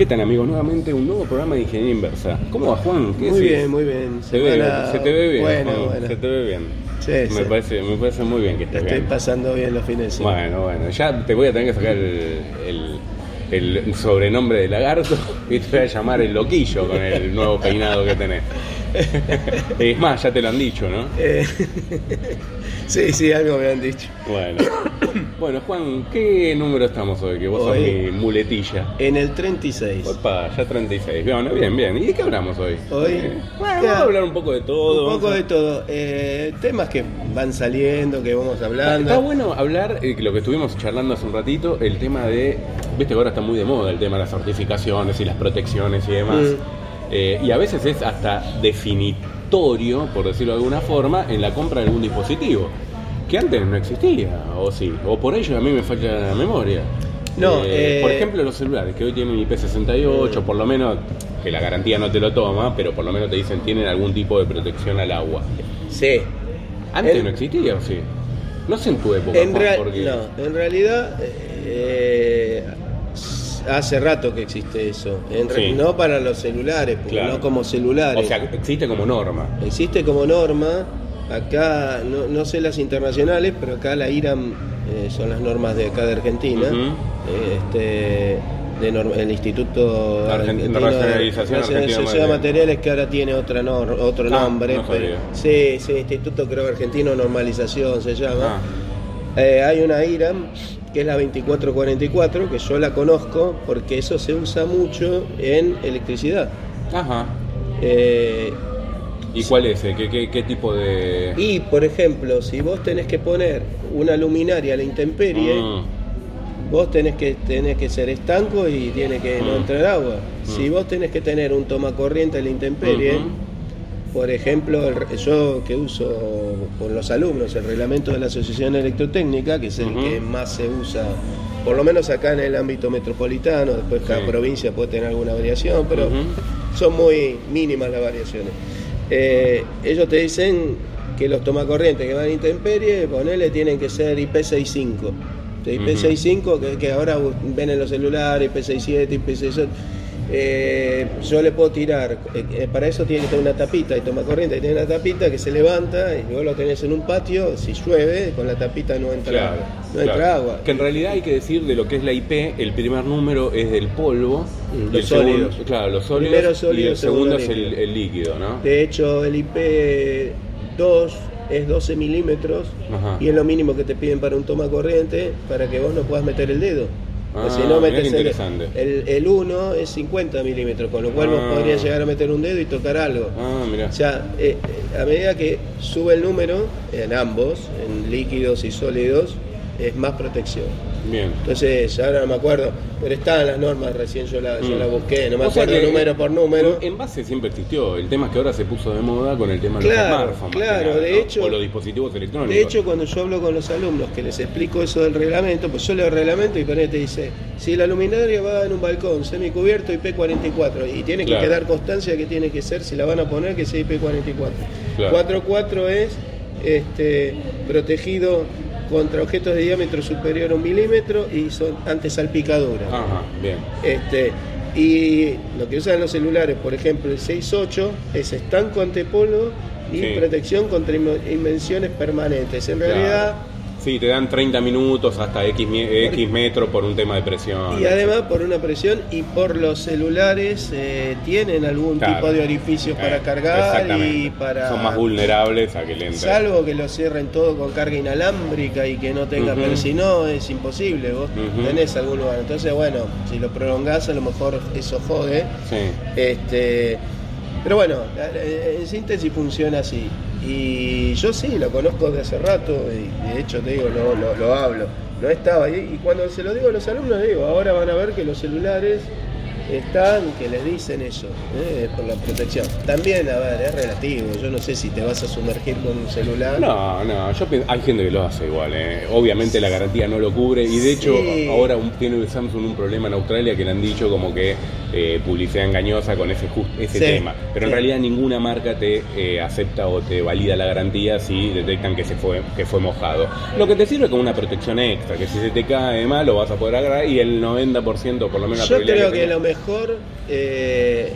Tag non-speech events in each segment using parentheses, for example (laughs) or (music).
¿Qué tal, amigos? Nuevamente un nuevo programa de Ingeniería Inversa. ¿Cómo va, Juan? ¿Qué Muy decís? bien, muy bien. Se, ve- se te ve bien. Bueno, Juan, bueno. Se te ve bien. Sí, me, sí. Parece, me parece muy bien que estés estoy bien. pasando bien los fines de semana. Bueno, bueno, ya te voy a tener que sacar el, el- el sobrenombre de lagarto y te voy a llamar el loquillo con el nuevo peinado que tenés. (laughs) es más, ya te lo han dicho, ¿no? Eh, (laughs) sí, sí, algo me han dicho. Bueno. Bueno, Juan, ¿qué número estamos hoy? Que vos sos Hoy- mi muletilla. En el 36. Opa, ya 36. Bueno, bien, bien. ¿Y de qué hablamos hoy? Hoy, Eh, bueno, vamos a hablar un poco de todo. Un poco a- de todo. Eh, temas que van saliendo, que vamos hablando. Está bueno hablar, eh, lo que estuvimos charlando hace un ratito, el tema de, viste que ahora está muy de moda el tema de las certificaciones y las protecciones y demás. Mm. Eh, y a veces es hasta definitorio, por decirlo de alguna forma, en la compra de algún dispositivo. Que antes no existía, o sí, o por ello a mí me falla la memoria. No, eh, por ejemplo los celulares que hoy tienen IP68, por lo menos, que la garantía no te lo toma, pero por lo menos te dicen tienen algún tipo de protección al agua. Sí. Antes En- no existía, ¿o sí? No sé en tu época, En, Juan, porque... no, en realidad, eh, hace rato que existe eso. En re- Sí. No para los celulares, porque Claro. no como celulares. O sea, existe como norma. Existe como norma, acá, no, no sé las internacionales, pero acá la IRAM eh, son las normas de acá de Argentina. Eh, este, de el Instituto Argen- Argentino Racionalización de de Materiales, que ahora tiene otra otro Ah, nombre. no sabía. sí, sí, Instituto creo Argentino Normalización se llama. Ah, Eh, hay una IRAM que es la 2444, que yo la conozco porque eso se usa mucho en electricidad. ajá. Eh, ¿Y cuál es? ¿Qué, qué, qué tipo de...? Y, por ejemplo, si vos tenés que poner una luminaria a la intemperie, Mm, vos tenés que, tenés que ser estanco y tiene que no Mm. entrar agua. Mm. Si vos tenés que tener un tomacorriente a la intemperie, Ujú. por ejemplo, el yo que uso con los alumnos el reglamento de la Asociación Electrotécnica, que es el que más se usa, por lo menos acá en el ámbito metropolitano, después cada Sí. provincia puede tener alguna variación, pero Ujú. son muy mínimas las variaciones. Eh, ellos te dicen que los tomacorrientes que van a intemperie, ponele, tienen que ser IP65. De IP65, que, que ahora ven en los celulares, IP67, IP68. Eh, yo le puedo tirar, eh, eh, para eso tiene que tener una tapita, y tomacorriente tiene una tapita que se levanta y vos lo tenés en un patio, si llueve, con la tapita no entra, Claro, no entra claro. agua. Que en realidad hay que decir de lo que es la IP, el primer número es del polvo. Mm, y los el segundo- sólidos. claro, los sólidos. Primero y sólido, el segundo es el, el líquido, ¿no? De hecho, el IP2 es 12 milímetros Ajá. y es lo mínimo que te piden para un toma corriente para que vos no puedas meter el dedo. Ah, si no metes el, interesante. el, el 1 es 50 milímetros, con lo cual Ah. vos podrías llegar a meter un dedo y tocar algo. Ah. O sea, eh, eh, a medida que sube el número, en ambos, en líquidos y sólidos, es más protección. Bien. Entonces, ahora no me acuerdo, pero estaban las normas, recién yo la, yo Mm. la busqué, no me O acuerdo que número por número. En base siempre existió. El tema es que ahora se puso de moda con el tema de los smartphones. claro, nada, de ¿no? hecho- O los dispositivos electrónicos. De hecho, cuando yo hablo con los alumnos que les explico eso del reglamento, pues yo leo el reglamento y ponete dice, si la luminaria va en un balcón semicubierto IP44 y tiene que quedar constancia que tiene que ser, si la van a poner, que sea IP44. Claro. 44 es este, protegido contra objetos de diámetro superior a un milímetro y son antisalpicaduras. Ajá, bien. Este, y lo que usan los celulares, por ejemplo, el 6.8 es estanco antepolo y Sí. protección contra invenciones permanentes. En Claro. Sí, te dan 30 minutos hasta X, X metros por un tema de presión. y además por una presión y por los celulares eh, tienen algún Claro. tipo de orificios para Eh, cargar y para... Son más vulnerables a que le entre. Salvo que lo cierren todo con carga inalámbrica y que no tenga, pero si no es imposible, vos Ujú. tenés algún lugar. Entonces, bueno, si lo prolongás a lo mejor eso jode. Sí. Este, pero bueno, en síntesis funciona así. Y yo sí, lo conozco de hace rato y de hecho te digo, lo, lo, lo hablo. No estaba ahí. Y cuando se lo digo a los alumnos, digo, ahora van a ver que los celulares están, que les dicen eso, eh, por la protección. También, a ver, es relativo. Yo no sé si te vas a sumergir con un celular. No, no, yo pienso- hay gente que lo hace igual, ¿eh? obviamente la garantía no lo cubre y de hecho Sí. ahora un- tiene Samsung un problema en Australia que le han dicho como que eh, publicidad engañosa con ese, just- ese Sí, tema, pero en realidad ninguna marca te eh, acepta o te valida la garantía si detectan que se fue que fue mojado. Lo que te sirve como una protección extra, que si se te cae mal lo vas a poder agarrar y el 90% por lo menos Yo creo que lo mejor. eh,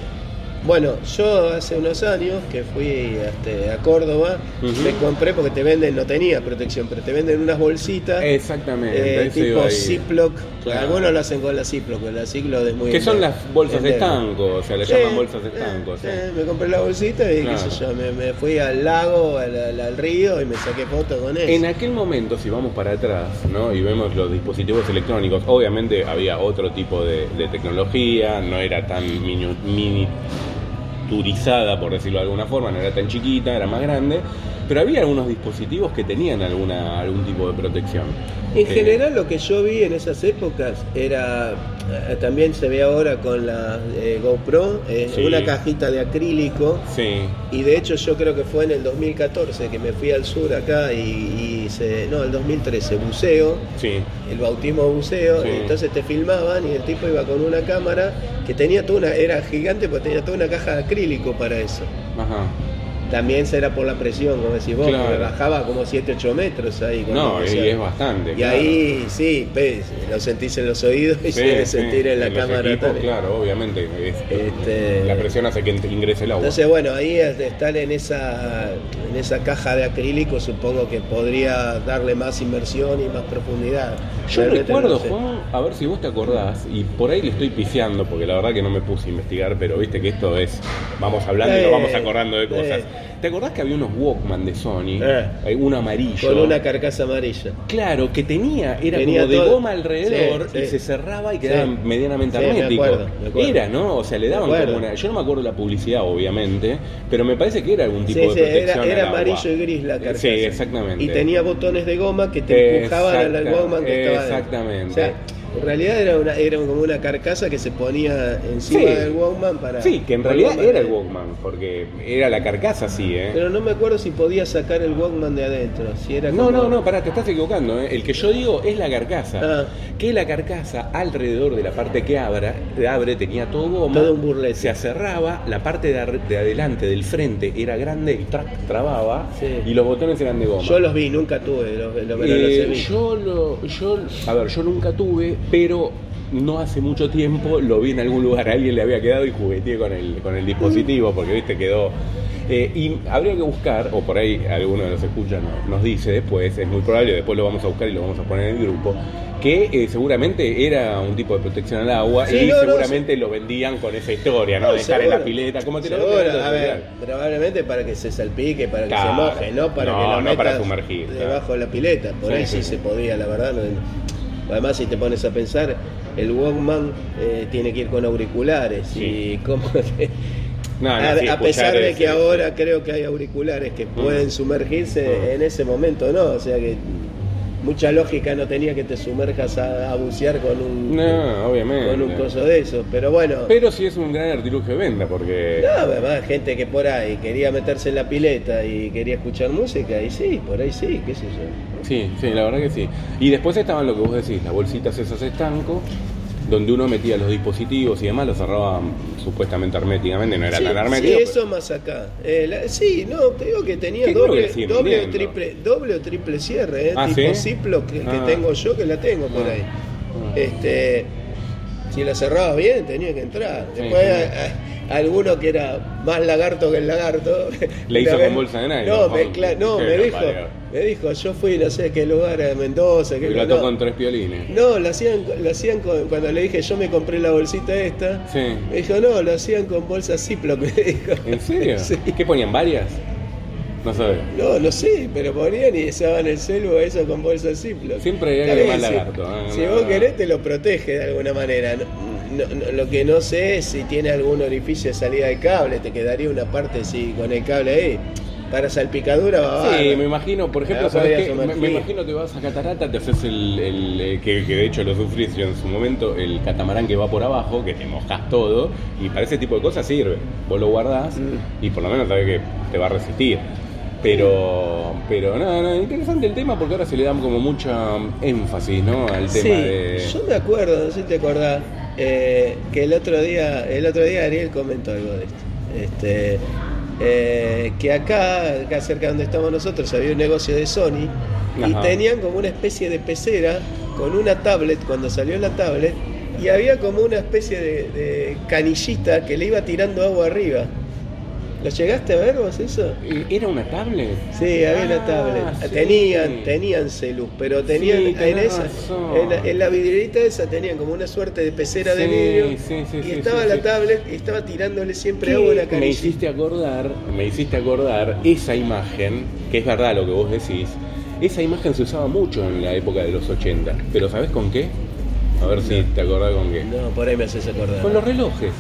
bueno, yo hace unos años que fui este, a Córdoba, me compré porque te venden, no tenía protección, pero te venden unas bolsitas Exactamente. eh, tipo. Ziploc. Claro. Algunos lo hacen con la Ziploc, pero la Ziploc es muy. Que son las bolsas de estanco, o sea, le Sí, llaman bolsas de eh, estanco. sí. eh, me compré la bolsita y Claro. qué sé yo, me, me fui al lago, al, al- al río y me saqué fotos con eso. En aquel momento, si vamos para atrás ¿no? y vemos los dispositivos electrónicos, obviamente había otro tipo de, de tecnología, no era tan minu- por decirlo de alguna forma, no era tan chiquita, era más grande, pero había algunos dispositivos que tenían alguna, algún tipo de protección. En Eh, general lo que yo vi en esas épocas era, eh, también se ve ahora con la eh, GoPro, eh, Sí. una cajita de acrílico Sí, y de hecho yo creo que fue en el 2014 que me fui al sur acá y, y hice, no, el 2013, buceo, sí. el bautismo buceo, entonces te filmaban y el tipo iba con una cámara que tenía toda una, era gigante porque tenía toda una caja de acrílico para eso. Ajá. También será por la presión, como decís vos, Claro. porque bajaba como 7, 8 metros ahí. No, y es bastante. Y claro. ahí sí, ves, lo sentís en los oídos y se debe sí, sentir en la cámara equipos, también. Claro, obviamente. es- Este- La presión hace que ingrese el agua. Entonces, bueno, ahí estar en esa, en esa caja de acrílico, supongo que podría darle más inmersión y más profundidad. Yo Realmente recuerdo, no sé. Juan, a ver si vos te acordás, y por ahí le estoy pifiando, porque la verdad que no me puse a investigar, pero viste que esto es, vamos hablando y nos Eh, vamos acordando de cosas. eh. ¿Te acordás que había unos Walkman de Sony? Eh. Un amarillo. Con una carcasa amarilla. Claro, que tenía, era Tenía como de goma alrededor Sí, y sí. se cerraba y quedaba Sí. medianamente Sí, me hermético. acuerdo, me acuerdo. Era, ¿no? O sea, le daban Me como una. Yo no me acuerdo la publicidad, obviamente, pero me parece que era algún tipo de sí, protección. era, era al agua. amarillo y gris la carcasa. Sí, exactamente. Y tenía botones de goma que te empujaban al Walkman que estaba exactamente. En realidad era, una, era como una carcasa que se ponía encima Sí. del Walkman para... Sí, que en realidad Walkman. era el Walkman, porque era la carcasa, sí, ¿eh? Pero no me acuerdo si podía sacar el Walkman de adentro. Si era No, como- no, no, pará, te estás equivocando. ¿eh? El que yo digo es la carcasa. Ah. Que la carcasa, alrededor de la parte que abra, abre, tenía todo goma. Todo un burlete. Se acerraba, la parte de, adelante, del frente, era grande y trac, trababa. Sí. Y los botones eran de goma. Yo los vi, nunca tuve, los, los, Eh, los visto. yo lo, yo, a ver, yo nunca tuve, pero no hace mucho tiempo lo vi en algún lugar, alguien le había quedado y jugueteé con el, con el dispositivo, porque viste, quedó. eh, y habría que buscar, o por ahí alguno de los escucha no- nos dice después, es muy probable, después lo vamos a buscar y lo vamos a poner en el grupo, que eh, seguramente era un tipo de protección al agua Sí, y no, no, seguramente lo vendían con esa historia, ¿no? No, Dejar en la pileta, como te lo venden a ver, probablemente para que se salpique, para que se moje, no para No, que lo no metas para sumergir, debajo de la pileta. Por Sí, ahí sí, sí. se podía, la verdad. no- Además, si te pones a pensar, el Walkman eh, tiene que ir con auriculares Sí. y (laughs) No, no, a, sí, a pesar de que ahora creo que hay auriculares que pueden Mm. sumergirse Mm. en ese momento, ¿no? O sea que mucha lógica no tenía que te sumerjas a, a bucear con un No, obviamente. con un coso de eso, pero bueno. Pero sí es un gran artilugio de venta, porque. No, además, gente que por ahí quería meterse en la pileta y quería escuchar música, y sí, por ahí sí, qué sé yo. Sí, sí, la verdad que sí. Y después estaban lo que vos decís, las bolsitas esas estanco, donde uno metía los dispositivos y demás, los cerraba supuestamente herméticamente, no era sí, tan sí, hermético. eso más acá. Eh, la- sí, no, te digo que tenía que doble, doble, o triple, doble o triple cierre, eh, Ah, tipo ¿sí? Ziploc que, que Ah. tengo yo, que la tengo por Ah. ahí. Ah. Este, si la cerraba bien, tenía que entrar. Después, sí. a- a- alguno que era más lagarto que el lagarto. Le (laughs) hizo vez- bolsa de nylon, No, me, no, Qué dijo, me dijo, yo fui, no sé qué lugar, a Mendoza, que Y lo no, con tres piolines. No, lo hacían, lo hacían con- cuando le dije yo me compré la bolsita esta. Sí. Me dijo, no, lo hacían con bolsas Ziploc, (laughs) me dijo. ¿En serio? (laughs) Sí. ¿Qué ponían? ¿Varias? No sabes. No, no sé, pero ponían y usaban el celu eso con bolsas Ziploc. Siempre hay alguien bien, más si- lagarto, ¿eh? Si No, vos no. querés te lo protege de alguna manera. No- lo que no sé es si tiene algún orificio de salida de cable, te quedaría una parte así con el cable ahí. Para salpicadura va Sí, me imagino, por ejemplo, ¿sabes qué? Me, me imagino que vas a Catarata, te haces el, el, eh, que, que de hecho lo sufrí yo en su momento, el catamarán que va por abajo, que te mojas todo, y para ese tipo de cosas sirve. Vos lo guardás Mm. y por lo menos sabés que te va a resistir. Pero, pero nada, nada, interesante el tema porque ahora se le da como mucha énfasis, ¿no? Al tema Sí, de... yo me acuerdo, no sé si te acordás, eh, que el otro día, el otro día Ariel comentó algo de esto. Este, eh, que acá, acá cerca donde estamos nosotros, había un negocio de Sony y tenían como una especie de pecera con una tablet, cuando salió la tablet, y había como una especie de, de canillita que le iba tirando agua arriba. ¿Lo llegaste a ver vos eso? ¿Era una tablet? Sí, había una Ah, tablet. sí. Tenían, tenían celus, pero tenían Sí, en esa, en la, en la vidrierita esa tenían como una suerte de pecera de Sí, vidrio. sí, sí, y estaba la tablet y estaba tirándole siempre ¿Qué agua a la me canillita. hiciste acordar, me hiciste acordar esa imagen, que es verdad lo que vos decís, esa imagen se usaba mucho en la época de los 80, pero ¿sabés con qué? A ver si te acordás con qué. No, por ahí me haces acordar. Con los relojes.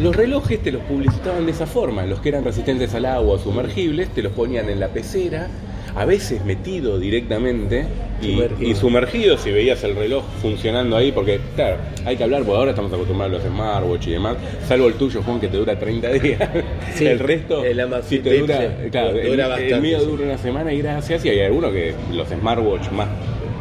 Los relojes te los publicitaban de esa forma, los que eran resistentes al agua, sumergibles, te los ponían en la pecera, a veces metido directamente y Sumergido. y sumergido si veías el reloj funcionando ahí, porque claro, hay que hablar, porque ahora estamos acostumbrados a los smartwatch y demás, salvo el tuyo, Juan, que te dura 30 días. Sí, el resto, el si te dura, claro, dura el- el, mío dura una semana y gracias, y hay algunos que los smartwatch más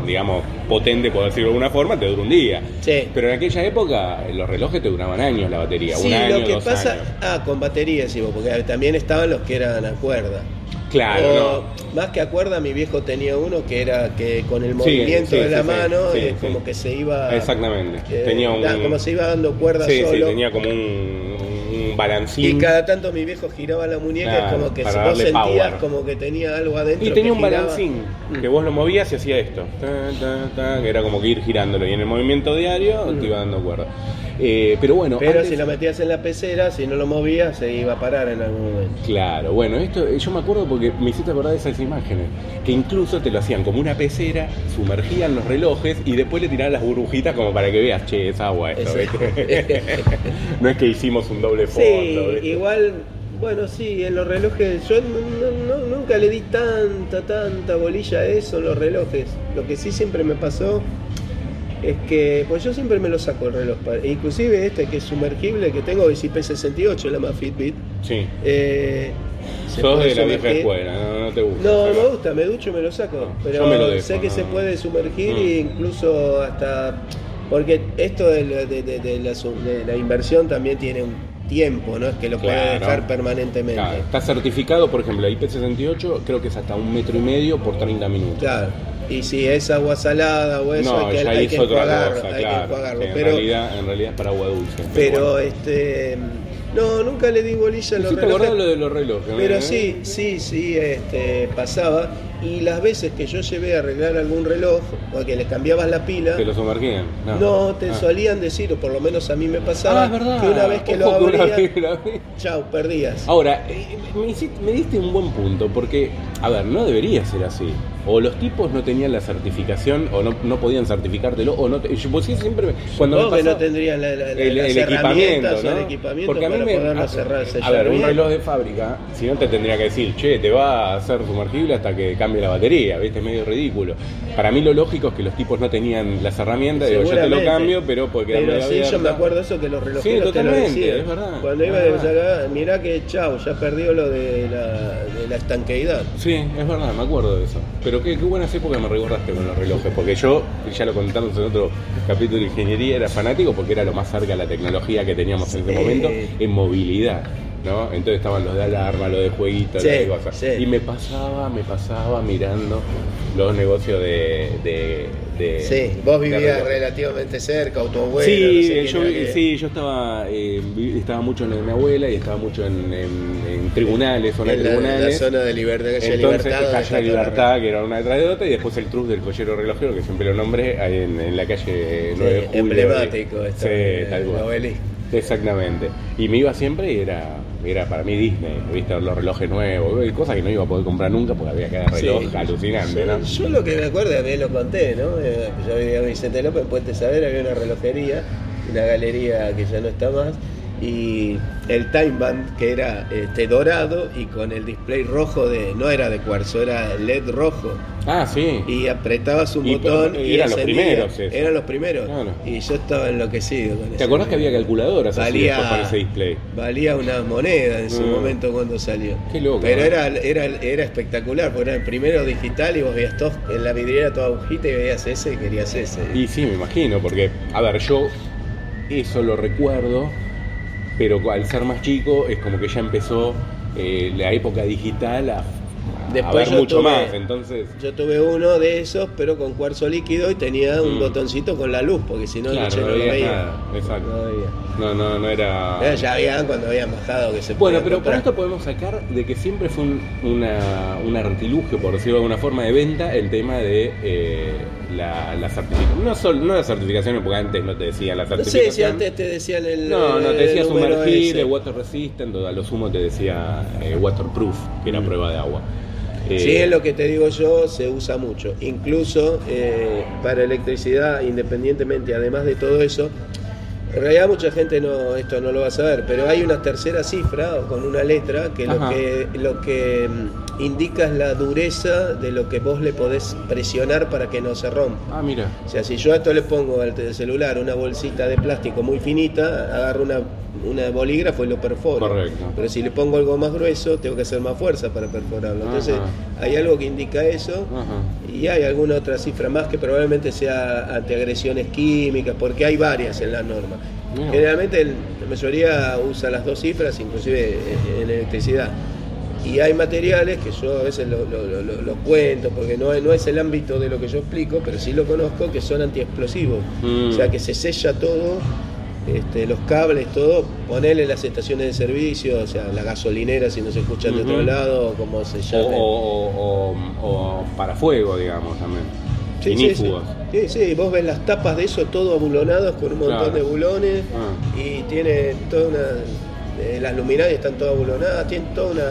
digamos, potente, por decirlo de alguna forma, te dura un día. Sí. Pero en aquella época los relojes te duraban años la batería, Sí, un año, lo que dos pasa, años. ah, con batería, sí, porque también estaban los que eran a cuerda. Claro, O, no. Más que a cuerda, mi viejo tenía uno que era que con el movimiento sí, de la sí, mano, eh, como que se iba. Exactamente. eh, tenía un. da- como se iba dando cuerda sí, sí, solo. tenía como un, un balancín. Y cada tanto mi viejo giraba la muñeca, es Claro, como que para vos darle sentías power. como que tenía algo adentro. Y tenía que un giraba. balancín, que vos lo movías y hacía esto. Ta, ta, ta, que era como que ir girándolo. Y en el movimiento diario te iba dando cuerda. Eh, pero bueno, Pero antes- si lo metías en la pecera, si no lo movías, se iba a parar en algún momento. Claro, bueno, esto eh, yo me acuerdo porque me hiciste acordar de esas imágenes, que incluso te lo hacían como una pecera, sumergían los relojes y después le tiraban las burbujitas como para que veas, che, es agua esto, (laughs) no es que hicimos un doble fondo. Igual, bueno, sí, en los relojes, yo no- no- nunca le di tanta, tanta bolilla a eso en los relojes. Lo que sí siempre me pasó es que, pues yo siempre me lo saco el reloj, inclusive este que es sumergible, que tengo, es IP68, la más Fitbit. Sí. Eh, Sos de la vieja escuela, no, no te gusta. No, pero- me gusta, me ducho y me lo saco. No, pero lo dejo, sé que no. se puede sumergir Mm. e incluso hasta. Porque esto de, la- de- de- de la, su- de la inversión también tiene un tiempo, ¿no? Es que lo puede Claro. dejar permanentemente. Claro, está certificado, por ejemplo, la IP68 creo que es hasta un metro y medio por 30 minutos. Claro. Y si es agua salada o eso, no, hay que, hay que enjuagarlo, cosa, hay que enjuagarlo. Sí, en, pero, realidad, en realidad es para agua dulce. pero bueno. este. No, nunca le di bolilla a los relojes. lo de los relojes. Pero ¿eh? sí, sí, sí, este, pasaba. Y las veces que yo llevé a arreglar algún reloj, o que le cambiabas la pila, ¿Te lo sumergían? no, te Ah. solían decir, o por lo menos a mí me pasaba, Ah, verdad. que una vez que lo Ojo que abrías, que chau, perdías. Ahora, eh, me, hiciste- me diste un buen punto, porque, a ver, no debería ser así. O los tipos no tenían la certificación, o no, no podían certificártelo, o no. te- yo, pues sí, siempre. me- Cuando me que no tendrían la, la- el, las el equipamiento, ¿no? el equipamiento Porque a mí me. a, cerrar, a ver, un reloj de fábrica, si no te tendría que decir, che, te va a hacer sumergible hasta que cambie la batería, ¿viste? Es medio ridículo. Para mí lo lógico es que los tipos no tenían las herramientas, digo, yo te lo cambio, pero porque Pero sí, yo me acuerdo eso que los relojeros te lo totalmente, decían. es verdad, Cuando iba verdad. de acá, mirá que chau, ya perdió lo de la, de la estanqueidad. Sí, es verdad, me acuerdo de eso. Pero qué, qué buenas épocas me recordaste con los relojes, porque yo, ya lo contamos en otro capítulo de ingeniería, era fanático porque era lo más cerca a la tecnología que teníamos en ese Sí. momento en movilidad. ¿No? Entonces estaban los de alarma, los de jueguitos, Sí, de cosas. sí. Y me pasaba, me pasaba mirando los negocios de. de, de- Sí, vos de vivías relativamente cerca, o tu abuelo. Sí, no sé quién yo, era sí, yo estaba, eh, estaba mucho en de mi abuela y estaba mucho en, en- en tribunales, zona de en la, en la tribunales. zona de libertad, calle Entonces, Libertad. calle de la Libertad, que era una detrás de otra, y después el Truz del Collero Relojero, que siempre lo nombré, ahí en, en la calle 9 de julio. emblemático esto, Sí, tal cual. Exactamente. Y me iba siempre y era, era para mí Disney, ¿viste? Los relojes nuevos, cosas que no iba a poder comprar nunca porque había cada reloj Sí. alucinante, yo, ¿no? yo lo que me acuerdo, a mí lo conté, ¿no? Eh, Yo vivía en Vicente López, en Puente Saber, había una relojería, una galería que ya no está más, y el time band que era este, dorado y con el display rojo de, no era de cuarzo, era LED rojo. Ah, sí. Y apretabas un Y, botón y eran los primeros esos. Eran los primeros. Claro. Y yo estaba enloquecido con ¿Te acordás que había calculadoras así Valía- después con ese display? Valía una moneda en su Mm. momento cuando salió. Qué loco, Pero era, era, era espectacular, porque era el primero digital y vos veías todo en la vidriera toda agujita y veías ese y querías ese. Y sí, me imagino, porque, a ver, yo eso lo recuerdo, pero al ser más chico es como que ya empezó eh, la época digital a, Después haber yo mucho tuve- más, entonces... Yo tuve uno de esos, pero con cuarzo líquido y tenía un Mm. botoncito con la luz, porque si no, Claro, no no veía. nada, exacto. No veía. No, no, no era... Ya habían cuando habían bajado que se Bueno, pero por encontrar. esto podemos sacar de que siempre fue un, una, un artilugio, por decirlo de alguna forma, de venta el tema de eh, la, la certificación. No, sol- no la certificación, porque antes no te decían la certificación. sé si antes te decían el. No, no, te decía el ese. water resistant, a lo sumo te decía eh, waterproof, que era Mm. prueba de agua. Eh, Sí, es lo que te digo yo, se usa mucho. Incluso eh, para electricidad, independientemente, además de todo eso, en realidad mucha gente no esto no lo va a saber, pero hay una tercera cifra o con una letra que lo que lo que indica es la dureza de lo que vos le podés presionar para que no se rompa. Ah, mira. O sea, si yo a esto le pongo al celular una bolsita de plástico muy finita, agarro una, una bolígrafo y lo perforo. Correcto. Pero si le pongo algo más grueso, tengo que hacer más fuerza para perforarlo. Entonces, Ajá. hay algo que indica eso. Ajá. Y hay alguna otra cifra más que probablemente sea ante agresiones químicas, porque hay varias en la norma. Mira. Generalmente la mayoría usa las dos cifras, inclusive en electricidad. Y hay materiales que yo a veces lo, lo- lo- lo- lo cuento, porque no, es- no es el ámbito de lo que yo explico, pero sí lo conozco, que son antiexplosivos. Mm. O sea, que se sella todo, este, los cables, todo, ponerle las estaciones de servicio, o sea, la gasolinera si no se escuchan de otro lado, o como se O, llame. o, o- o para fuego, digamos, también. Sí, sí, sí. Inífugos. Sí, sí, vos ves las tapas de eso todo abulonados con un montón Claro. de bulones Ah. y tiene toda una. Eh, las luminarias están todas abulonadas, tienen toda una.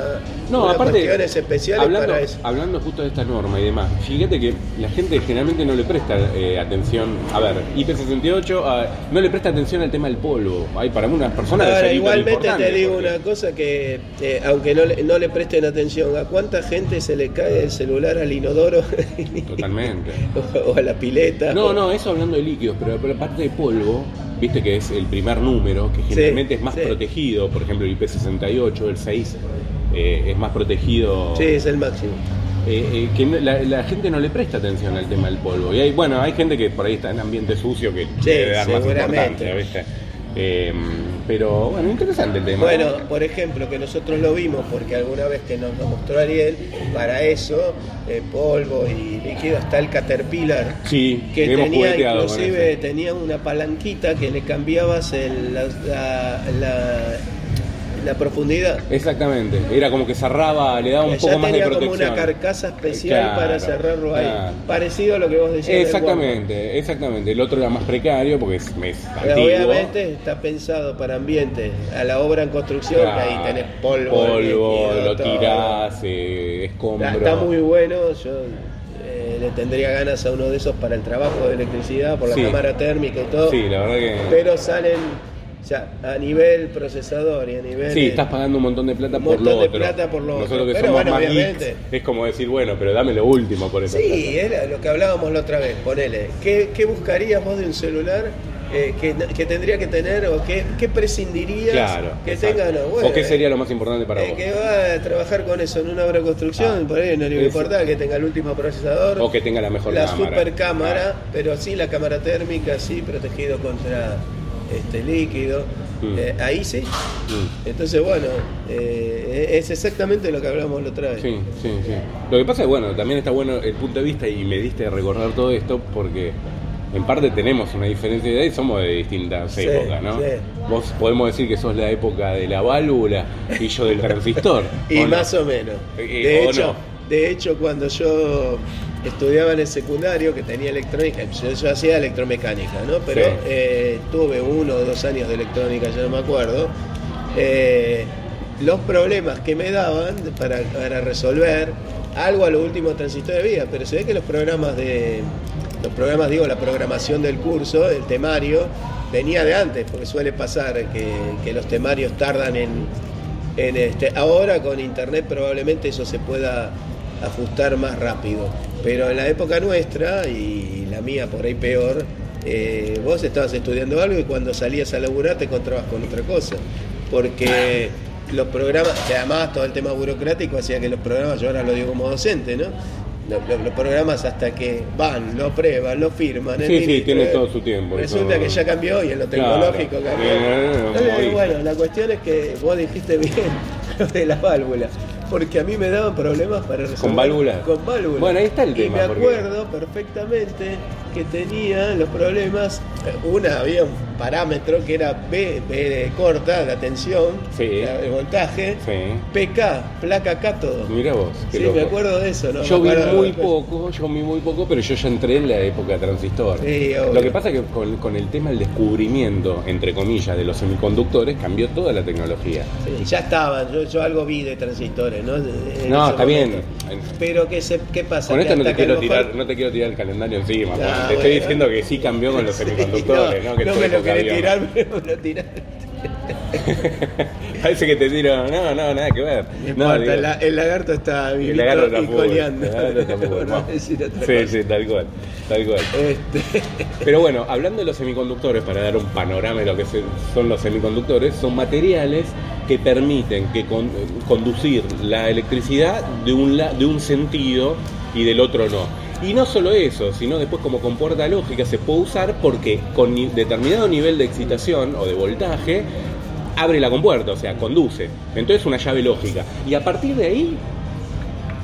No, aparte, cuestiones especiales hablando, para eso. hablando justo de esta norma y demás, fíjate que la gente generalmente no le presta eh, atención, a ver, IP68 ah, no le presta atención al tema del polvo. Hay para unas personas Ahora, igualmente te digo porque- una cosa que, eh, aunque no le, no le presten atención, ¿a cuánta gente se le cae el celular al inodoro (laughs) Totalmente. o, o a la pileta? No, no, eso hablando de líquidos, pero por la parte de polvo, viste que es el primer número, que generalmente es más sí. protegido, por ejemplo el IP68, el 6, eh, es más protegido. Sí, es el máximo. eh, eh, que la, la gente no le presta atención al tema del polvo. Y hay, bueno, hay gente que por ahí está en ambiente sucio que Sí, debe dar más seguramente. importancia, ¿viste? Pero bueno, interesante el tema. Bueno, por ejemplo, que nosotros lo vimos porque alguna vez que nos lo mostró Ariel, para eso, eh, polvo y líquido, está el Caterpillar, sí, que tenía inclusive tenía una palanquita que le cambiabas el- la, la- la- la profundidad. Exactamente, era como que cerraba, le daba un poco más de tenía como protección. una carcasa especial Claro, para cerrarlo ahí. claro. Parecido a lo que vos decías. del Exactamente, exactamente. El otro era más precario porque es, es antiguo. obviamente está pensado para ambientes, a la obra en construcción, que ahí tenés polvo, polvo, líquido, lo tirás, eh, escombro. Está, muy bueno, yo eh, le tendría ganas a uno de esos para el trabajo de electricidad, por la Sí. cámara térmica y todo. Sí, la verdad que. Pero salen, o sea, a nivel procesador y a nivel... Sí, estás pagando un montón de plata Un por montón lo de otro. plata por lo Nosotros otro. que Pero somos bueno, más obviamente. geeks, es como decir, bueno, pero dame lo último por eso. Sí, era lo que hablábamos la otra vez, ponele. ¿Qué, qué buscarías vos de un celular eh, que, que tendría que tener o qué, qué prescindirías Claro. que exacto. tenga? No, bueno, ¿O qué sería lo más importante para eh, vos? que va a trabajar con eso en una obra de construcción, Ah, por ahí no le importa que tenga el último procesador. O que tenga la mejor la cámara. super cámara, Ah. pero sí la cámara térmica, sí protegido contra este líquido. Mm. Eh, ahí sí. Mm. Entonces, bueno, eh, es exactamente lo que hablamos la otra vez. Sí, sí, sí. Lo que pasa es, bueno, también está bueno el punto de vista y me diste a recordar todo esto porque en parte tenemos una diferencia de edad y somos de distintas Sí, épocas, ¿no? sí. Vos podemos decir que sos la época de la válvula y yo del transistor. (laughs) Y ¿o no? más o menos. Eh, De o hecho, no. de hecho, cuando yo estudiaba en el secundario, que tenía electrónica, yo, yo hacía electromecánica, ¿no? Pero Sí. eh, tuve uno o dos años de electrónica, ya no me acuerdo. Eh, los problemas que me daban para, para resolver algo a lo último transistor de vida, pero se ve que los programas de los programas, digo, la programación del curso, el temario, venía de antes, porque suele pasar que, que los temarios tardan en, en este, ahora con internet probablemente eso se pueda ajustar más rápido. Pero en la época nuestra, y la mía por ahí peor, eh, vos estabas estudiando algo y cuando salías a laburar te encontrabas con otra cosa. Porque los programas, además todo el tema burocrático hacía que los programas, yo ahora lo digo como docente, ¿no? Los, los- los programas hasta que van, lo prueban, lo firman. Sí, sí, tiene eh, todo su tiempo, Resulta eso- que ya cambió y en lo Claro. tecnológico cambió. Eh, Entonces, ahí. bueno, la cuestión es que vos dijiste (laughs) bien lo de las válvulas. Porque a mí me daban problemas para resolver. ¿Con válvulas? Con válvulas. Bueno, ahí está el Y tema, me porque- acuerdo perfectamente que tenía los problemas. Una, había un parámetro que era B, B de corta, la tensión, Sí. la- el voltaje. Sí. PK, placa cátodo. Mira vos. qué Sí, loco. me acuerdo de eso, ¿no? Yo Me vi muy poco, yo vi muy poco, pero yo ya entré en la época transistor. Sí. Lo que pasa es que con, con el tema del descubrimiento, entre comillas, de los semiconductores, cambió toda la tecnología. Sí, ya estaban, yo, yo algo vi de transistores, ¿no? En No, está bien. Pero ¿qué, se, qué pasa? Con Que esto no te, quiero mejor- tirar, no te quiero tirar el calendario encima, Ah, Juan. Te bueno. estoy diciendo que sí cambió con los Sí, semiconductores, ¿no? Que no tu me lo querés tirar, pero me lo tiraste. (laughs) Parece que te tiro, no, no, nada que ver. No importa, digo- el, el lagarto está el vivito lagarto está y coleando. el lagarto está (laughs) no Sí, sí, tal cual, tal cual. Este, Pero bueno, hablando de los semiconductores, para dar un panorama de lo que son los semiconductores, son materiales que permiten que con- conducir la electricidad de un, la- de un sentido y del otro no. Y no solo eso, sino después como compuerta lógica se puede usar porque con determinado nivel de excitación o de voltaje abre la compuerta, o sea, conduce. Entonces una llave lógica. Y a partir de ahí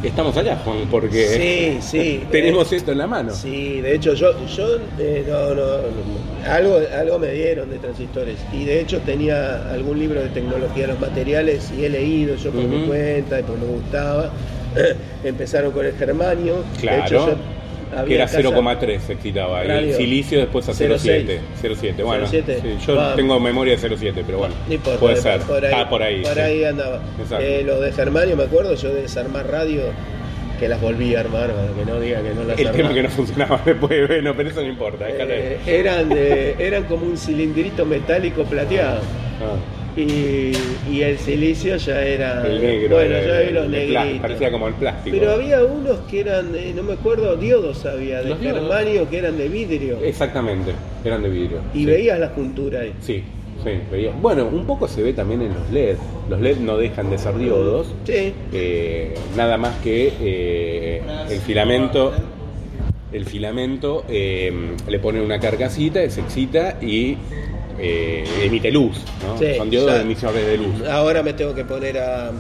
estamos allá, Juan, porque sí, (laughs) sí. tenemos esto en la mano. Sí, de hecho yo, yo eh, no, no, no, algo, algo me dieron de transistores y de hecho tenía algún libro de tecnología de los materiales y he leído yo por mi cuenta y porque me gustaba. (laughs) Empezaron con el germanio, Claro, de hecho que era en casa- 0,3 se excitaba. Y el silicio después a 0,7. 0,6. 0,7. Bueno, 0,7. sí, yo tengo memoria de 0,7, pero bueno. No importa, puede ser. Por ahí, ah, por ahí. Por sí. ahí andaba. Eh, lo de Germanio, me acuerdo, yo de desarmar radio, que las volví a armar, que no diga que no las El tema que no funcionaba (laughs) después, bueno, pero eso no importa. Eh, eran, de- eran como un cilindrito metálico plateado. Ah, Y, y el silicio ya era. el negro. Bueno, el- ya pla- negritos. Parecía como el plástico. Pero había unos que eran, eh, no me acuerdo, diodos había, de germanio que eran de vidrio. Exactamente, eran de vidrio. Y sí. veías la juntura ahí. Sí, sí, veía. Bueno, un poco se ve también en los LED. Los LED no dejan de ser diodos. Sí. Eh, nada más que eh, el filamento el filamento eh, le ponen una carcasita, se excita y eh, emite luz, ¿no? Sí, Son diodos ya. emisores de luz. Ahora me tengo que poner a, a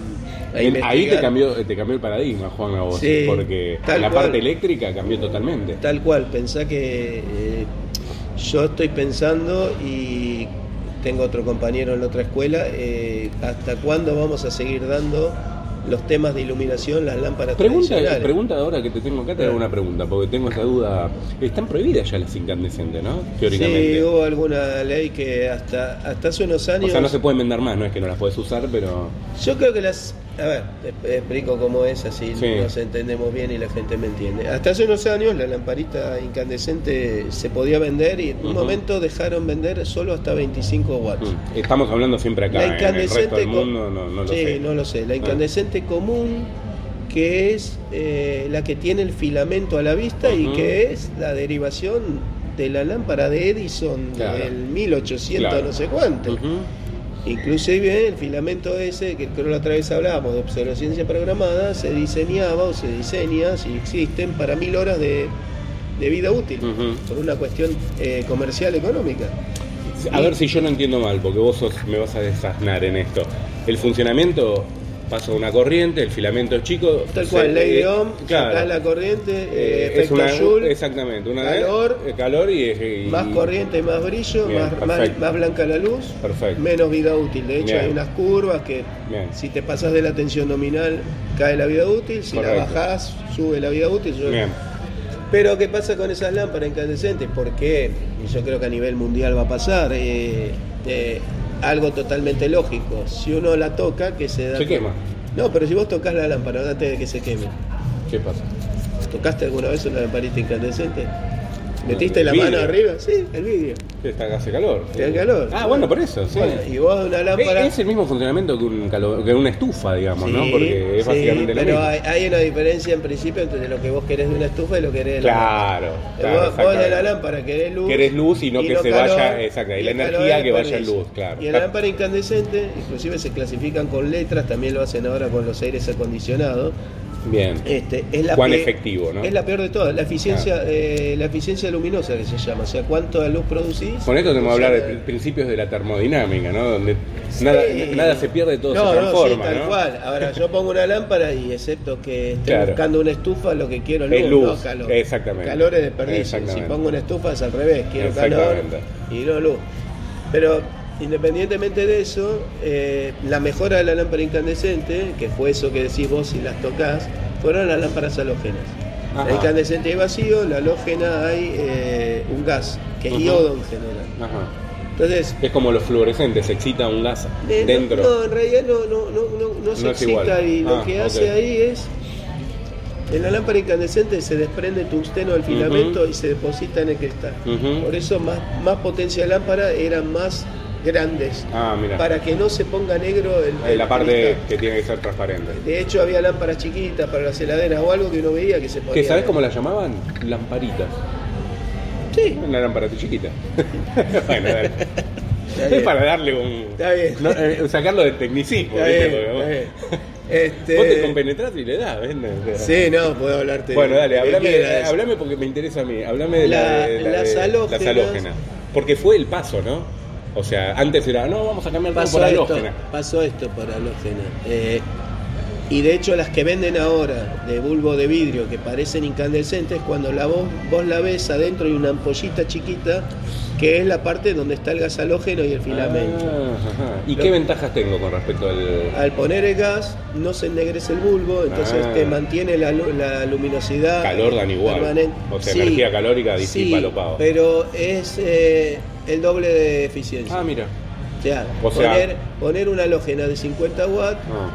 En- ahí te cambió, te cambió el paradigma, Juan, a vos, Sí, porque la cual. parte eléctrica cambió totalmente. Tal cual, pensá que eh, yo estoy pensando y tengo otro compañero en la otra escuela, eh, ¿hasta cuándo vamos a seguir dando los temas de iluminación, las lámparas Pregunta, tradicionales? pregunta ahora que te tengo acá, te hago una pregunta, porque tengo esa duda. Están prohibidas ya las incandescentes, ¿no? Teóricamente. Sí, hubo alguna ley que hasta, hasta hace unos o años... sea, no se pueden vender más, no es que no las puedes usar, pero... Yo creo que las... A ver, te explico cómo es, así Sí. nos entendemos bien y la gente me entiende. Hasta hace unos años la lamparita incandescente se podía vender y en un momento dejaron vender solo hasta 25 watts. mm, Estamos hablando siempre acá, La en el resto incandescente del co- mundo no, no lo sí, sé. no lo sé. La Ah. incandescente común, que es eh, la que tiene el filamento a la vista y que es la derivación de la lámpara de Edison Claro. del 1800 Claro. no sé cuánto. Ujú. Inclusive el filamento ese, que creo la otra vez hablábamos de obsolescencia programada, se diseñaba o se diseña, si existen, para mil horas de, de vida útil, por una cuestión eh, comercial económica. A ver si yo no entiendo mal, porque vos sos- me vas a desasnar en esto. El funcionamiento pasa una corriente, el filamento es chico. Tal se- cual, ley de Ohm, claro. la corriente, eh, Eh, es efecto una, Joule, exactamente, una calor, eh, calor y, y- más corriente, más brillo, Bien, más, más, blanca la luz, Perfecto. menos vida útil. De hecho, Bien. hay unas curvas que Bien. si te pasas de la tensión nominal cae la vida útil, si Correcto. la bajás sube la vida útil. sube-. Pero ¿qué pasa con esas lámparas incandescentes? Porque yo creo que a nivel mundial va a pasar eh, eh, algo totalmente lógico. Si uno la toca, que se da... Se quema. No, pero si vos tocas la lámpara antes de que se queme, ¿Qué pasa? ¿tocaste alguna vez una lamparita incandescente? ¿Metiste la mano arriba? Sí, el vidrio. Que está, hace calor. Te da calor. Ah, bueno, por eso, sí. Bueno, y vos una lámpara... Eh, Es el mismo funcionamiento que, un calo- que una estufa, digamos, ¿no? Sí, Porque es sí, básicamente lo pero mismo. hay, hay una diferencia en principio entre lo que vos querés de una estufa y lo que querés de la Claro, lámpara. claro, vos, vos de exactamente. la lámpara querés luz. Querés luz y no que se vaya- exacto, y la el energía es que vaya en luz, claro. Y en la lámpara incandescente, inclusive se clasifican con letras, también lo hacen ahora con los aires acondicionados. Bien. Este, es la ¿Cuán pe- efectivo, no? Es la peor de todas, la eficiencia, eh, la eficiencia luminosa que se llama, o sea, cuánto de luz producís. Con esto tenemos que hablar de principios de la termodinámica, ¿no? Donde nada, Sí. nada se pierde, todo no, se no, transforma, sí, tal ¿no? cual. Ahora, yo (laughs) pongo una lámpara y excepto que esté Claro. buscando una estufa, lo que quiero es luz, Es luz, no calor. exactamente. Calor es desperdicio. Si pongo una estufa es al revés, quiero calor y no luz. Pero independientemente de eso, eh, la mejora de la lámpara incandescente, que fue eso que decís vos si las tocas, fueron las lámparas halógenas. Ajá. La incandescente hay vacío, la halógena hay eh, un gas, que es iodo en general. Ajá. Entonces, Es como los fluorescentes, se excita un gas eh, dentro. No, en realidad no, no, no, no, no se es excita y lo Ah, que hace ahí es. En la lámpara incandescente se desprende tungsteno del filamento y se deposita en el cristal. Ujú. Por eso más, más potencia de lámpara eran más grandes. Ah, mira. Para que no se ponga negro el, Eh, el la parte cristal. que tiene que ser transparente. De hecho había lámparas chiquitas para las heladeras o algo que uno veía que se ponía. ¿Que sabes cómo la llamaban? Lamparitas. Sí. Una lámpara chiquita. (laughs) bueno, dale. Es para darle un. Está bien. no, eh, sacarlo del tecnicismo. Está ¿viste? bien, Porque vos- está bien. (laughs) Este- Vos te compenetrás y le das, sea, Sí, no, puedo hablarte. Bueno, dale, hablame, hablame porque me interesa a mí. Hablame de la, La- de la- las de- las halógenas. Porque fue el paso, ¿no? O sea, antes era, no, vamos a cambiar todo pasó por esto, halógena. pasó esto por halógena. Eh, y de hecho las que venden ahora de bulbo de vidrio que parecen incandescentes, cuando la vos, vos la ves adentro hay una ampollita chiquita que es la parte donde está el gas halógeno y el filamento. Ah. ¿Y Lo- qué ventajas tengo con respecto al...? Al poner el gas no se ennegrece el bulbo, entonces Ah. te mantiene la, lu- la luminosidad. Calor dan igual. permanente. O sea, energía calórica disipa sí, lo pavo. Pero es eh, el doble de eficiencia. Ah, mira. O sea, O sea- poner, poner una halógena de 50 watts Ah.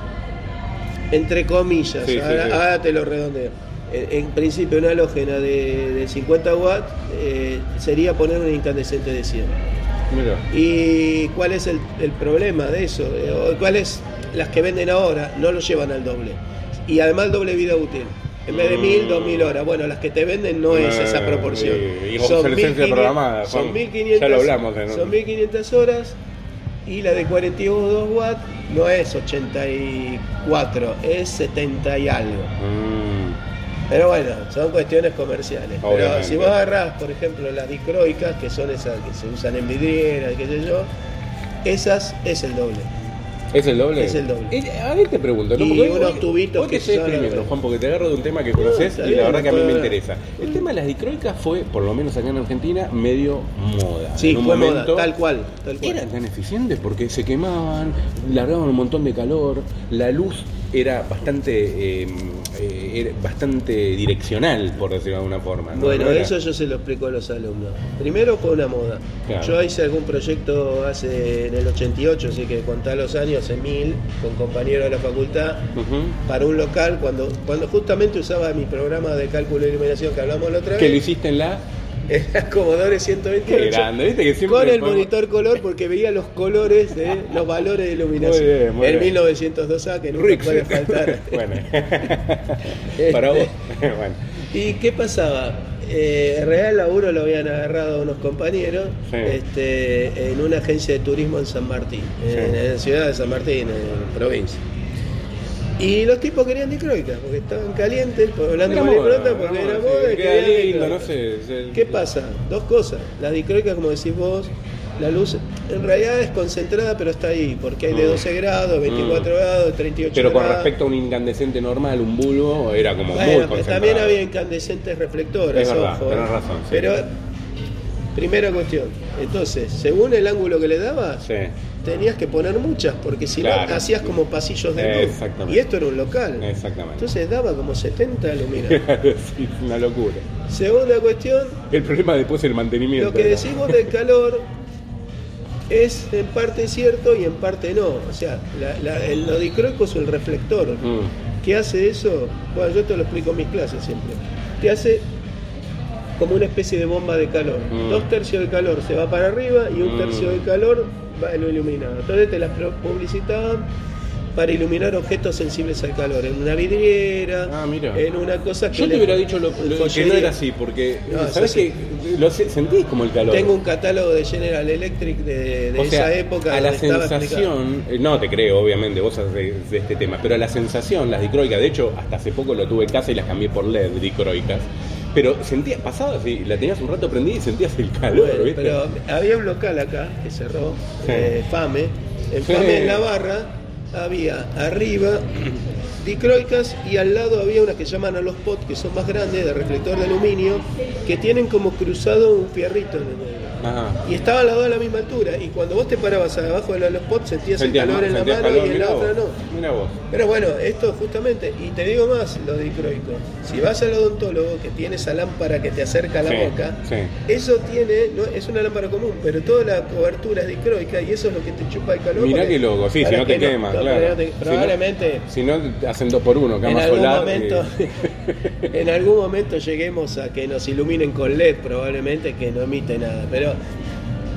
entre comillas, Sí, ahora, sí. ahora te lo redondeo. En, en principio una halógena de, de 50 watts eh, sería poner una incandescente de 100. Mira. ¿Y cuál es el, el problema de eso? Eh, o ¿Cuál es las que venden ahora? No lo llevan al doble. Y además el doble vida útil. En vez de Mm. 1000, 2000 horas. Bueno, las que te venden no es Eh, esa proporción. y- y obsolescencia 1500 programada, son Juan. 1500, Ya lo hablamos en un- son 1500 horas y la de 42 watts no es 84, es 70 y algo. Mm. Pero bueno, son cuestiones comerciales. Pero Obviamente. si vos agarrás, por ejemplo, las dicroicas, que son esas que se usan en vidrieras, qué sé yo, esas es el doble. ¿Es el doble? Es el doble. A ver te pregunto, ¿no? Porque unos tubitos hoy te que son- exprimiendo, Juan, porque te agarro de un tema que conoces está y la verdad que a mí me interesa. El tema de las dicroicas fue, por lo menos acá en Argentina, medio moda. Sí, En un fue momento, moda, tal cual, tal cual. Eran tan eficientes porque se quemaban, largaban un montón de calor, la luz era bastante eh, eh, era bastante direccional, por decirlo de alguna forma. ¿no? Bueno, No era- eso yo se lo explico a los alumnos. Primero fue una moda. Claro. Yo hice algún proyecto hace en el 88, así que contá los años, en mil, con compañeros de la facultad, para un local, cuando, cuando justamente usaba mi programa de cálculo y iluminación que hablamos la otra Que lo vez, hiciste en la... (laughs) era Commodore Qué 128. grande, viste que siempre... Con el monitor color porque veía los colores de los valores de iluminación. Muy bien, muy el bien. 1902A que nunca Rix. puede faltar. (laughs) bueno. (laughs) Para vos. bueno. ¿Y qué pasaba? Eh, en realidad el laburo lo habían agarrado unos compañeros Sí. este, en una agencia de turismo en San Martín, en, en la ciudad de San Martín, en provincia. Y los tipos querían dicroica, porque estaban calientes, por- hablando con moda, pronto, porque era moda, querían lindo, dicroica. no sé, es el- ¿Qué pasa? Dos cosas. La dicroica, como decís vos, la luz en realidad es concentrada, pero está ahí, porque hay de Mm. 12 grados, 24 Mm. grados, 38 Pero con grados. respecto a un incandescente normal, un bulbo, era como Bueno, pero concentrado. también había incandescentes reflectores, Es verdad, ojo. tenés razón, sí. Pero, primera cuestión, entonces, según el ángulo que le dabas, Sí, tenías que poner muchas, porque si Claro. no, hacías como pasillos de luz. Y esto era un local. exactamente. Entonces daba como 70 luminarias. (laughs) Sí, una locura. Segunda cuestión, El problema después es el mantenimiento. lo que decimos del calor es en parte cierto y en parte no. O sea, la- la- el, dicroico es el reflector. Mm, ¿Qué hace eso? Bueno, yo te lo explico en mis clases siempre. Te hace como una especie de bomba de calor. Mm. Dos tercios del calor se va para arriba y un Mm. tercio del calor lo iluminado. Entonces te las publicitaban para iluminar objetos sensibles al calor, en una vidriera, Ah, mira. en una cosa que Yo te le- hubiera dicho lo, lo- que no era así, porque No, ¿sabes es así. que lo se- sentís como el calor? Tengo un catálogo de General Electric de, de O sea, esa época a la explicado. sensación, eh, no te creo, obviamente, vos haces de, de este tema, pero a la sensación, las dicroicas, de hecho, hasta hace poco lo tuve en casa y las cambié por LED dicroicas, pero sentías, pasaba así, la tenías un rato prendida y sentías el calor, Bueno, ¿viste? pero había un local acá que cerró, Sí. eh, Fame. En Sí. Fame en la barra había arriba (clears throat) dicroicas y al lado había una que llaman a los pot, que son más grandes, de reflector de aluminio, que tienen como cruzado un fierrito en el medio. Ajá. Y estaban las dos a la misma altura. Y cuando vos te parabas abajo de los pots sentías el calor en la mano calor, y en la otra no. mirá vos. Pero bueno, esto justamente, y te digo más, lo dicroico. Si vas al odontólogo que tiene esa lámpara que te acerca a la Sí, boca, sí. eso tiene, no, es una lámpara común, pero toda la cobertura es dicroica y eso es lo que te chupa el calor. Mirá qué loco, sí, si no te que quemas, no, claro. te- Si probablemente Si no, te hacen dos por uno, en cama algún solar. momento, y- (laughs) en algún momento lleguemos a que nos iluminen con LED, probablemente que no emite nada, pero